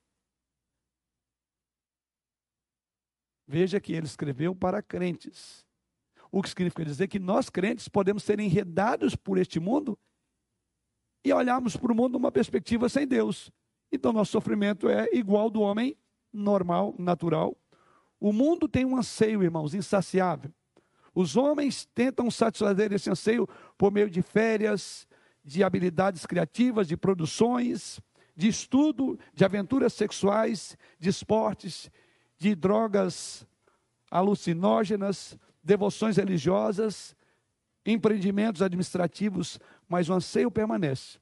Veja que ele escreveu para crentes. O que significa dizer que nós crentes podemos ser enredados por este mundo e olharmos para o mundo numa perspectiva sem Deus. Então nosso sofrimento é igual do homem normal, natural. O mundo tem um anseio, irmãos, insaciável. Os homens tentam satisfazer esse anseio por meio de férias, de habilidades criativas, de produções, de estudo, de aventuras sexuais, de esportes, de drogas alucinógenas, devoções religiosas, empreendimentos administrativos, mas o anseio permanece.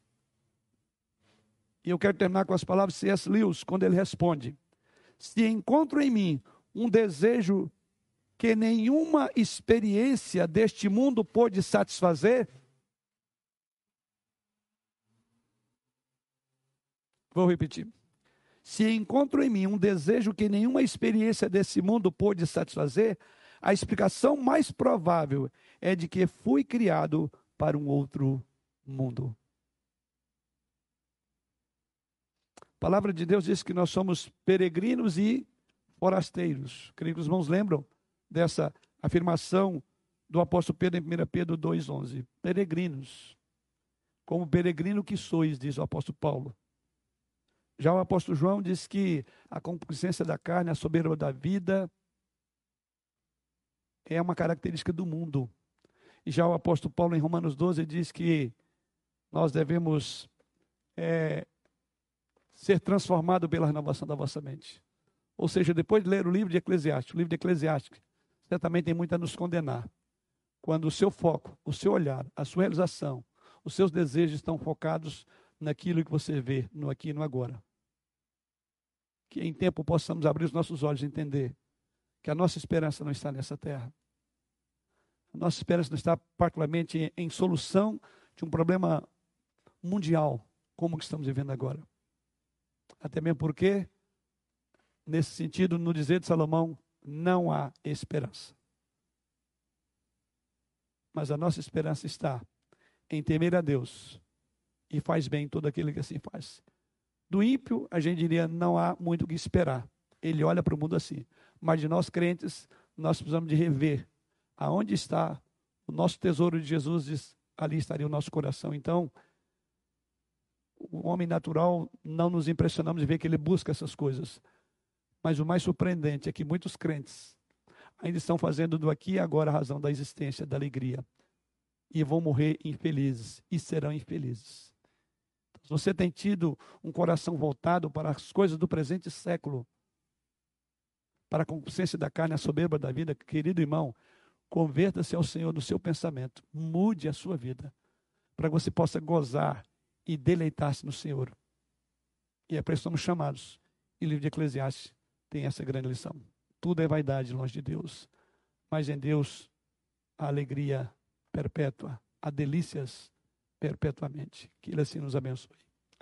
E eu quero terminar com as palavras de C.S. Lewis, quando ele responde: Se encontro em mim um desejo que nenhuma experiência deste mundo pode satisfazer, vou repetir. Se encontro em mim um desejo que nenhuma experiência desse mundo pode satisfazer, a explicação mais provável é de que fui criado para um outro mundo. A palavra de Deus diz que nós somos peregrinos e forasteiros. Creio que os irmãos lembram dessa afirmação do apóstolo Pedro em 1 Pedro 2,11. Peregrinos. Como peregrino que sois, diz o apóstolo Paulo. Já o apóstolo João diz que a concupiscência da carne, a soberba da vida, é uma característica do mundo. E já o apóstolo Paulo, em Romanos 12, diz que nós devemos é, ser transformados pela renovação da vossa mente. Ou seja, depois de ler o livro de Eclesiastes, o livro de Eclesiastes, certamente tem muito a nos condenar. Quando o seu foco, o seu olhar, a sua realização, os seus desejos estão focados naquilo que você vê no aqui e no agora. Que em tempo possamos abrir os nossos olhos e entender que a nossa esperança não está nessa terra. A nossa esperança não está particularmente em, solução de um problema mundial, como que estamos vivendo agora. Até mesmo porque, nesse sentido, no dizer de Salomão, não há esperança. Mas a nossa esperança está em temer a Deus e faz bem todo aquele que assim faz. Do ímpio, a gente diria, não há muito o que esperar. ele olha para o mundo assim. Mas de nós crentes, nós precisamos de rever aonde está o nosso tesouro de Jesus, ali estaria o nosso coração. Então, o homem natural não nos impressionamos de ver que ele busca essas coisas. Mas o mais surpreendente é que muitos crentes ainda estão fazendo do aqui e agora a razão da existência, da alegria. E vão morrer infelizes e serão infelizes. Se você tem tido um coração voltado para as coisas do presente século, para a consciência da carne, a soberba da vida, querido irmão, converta-se ao Senhor no seu pensamento, mude a sua vida, para que você possa gozar e deleitar-se no Senhor. E é para isso somos chamados. E o livro de Eclesiastes tem essa grande lição. Tudo é vaidade longe de Deus, mas em Deus a alegria perpétua, há delícias perpetuamente. Que Ele assim nos abençoe.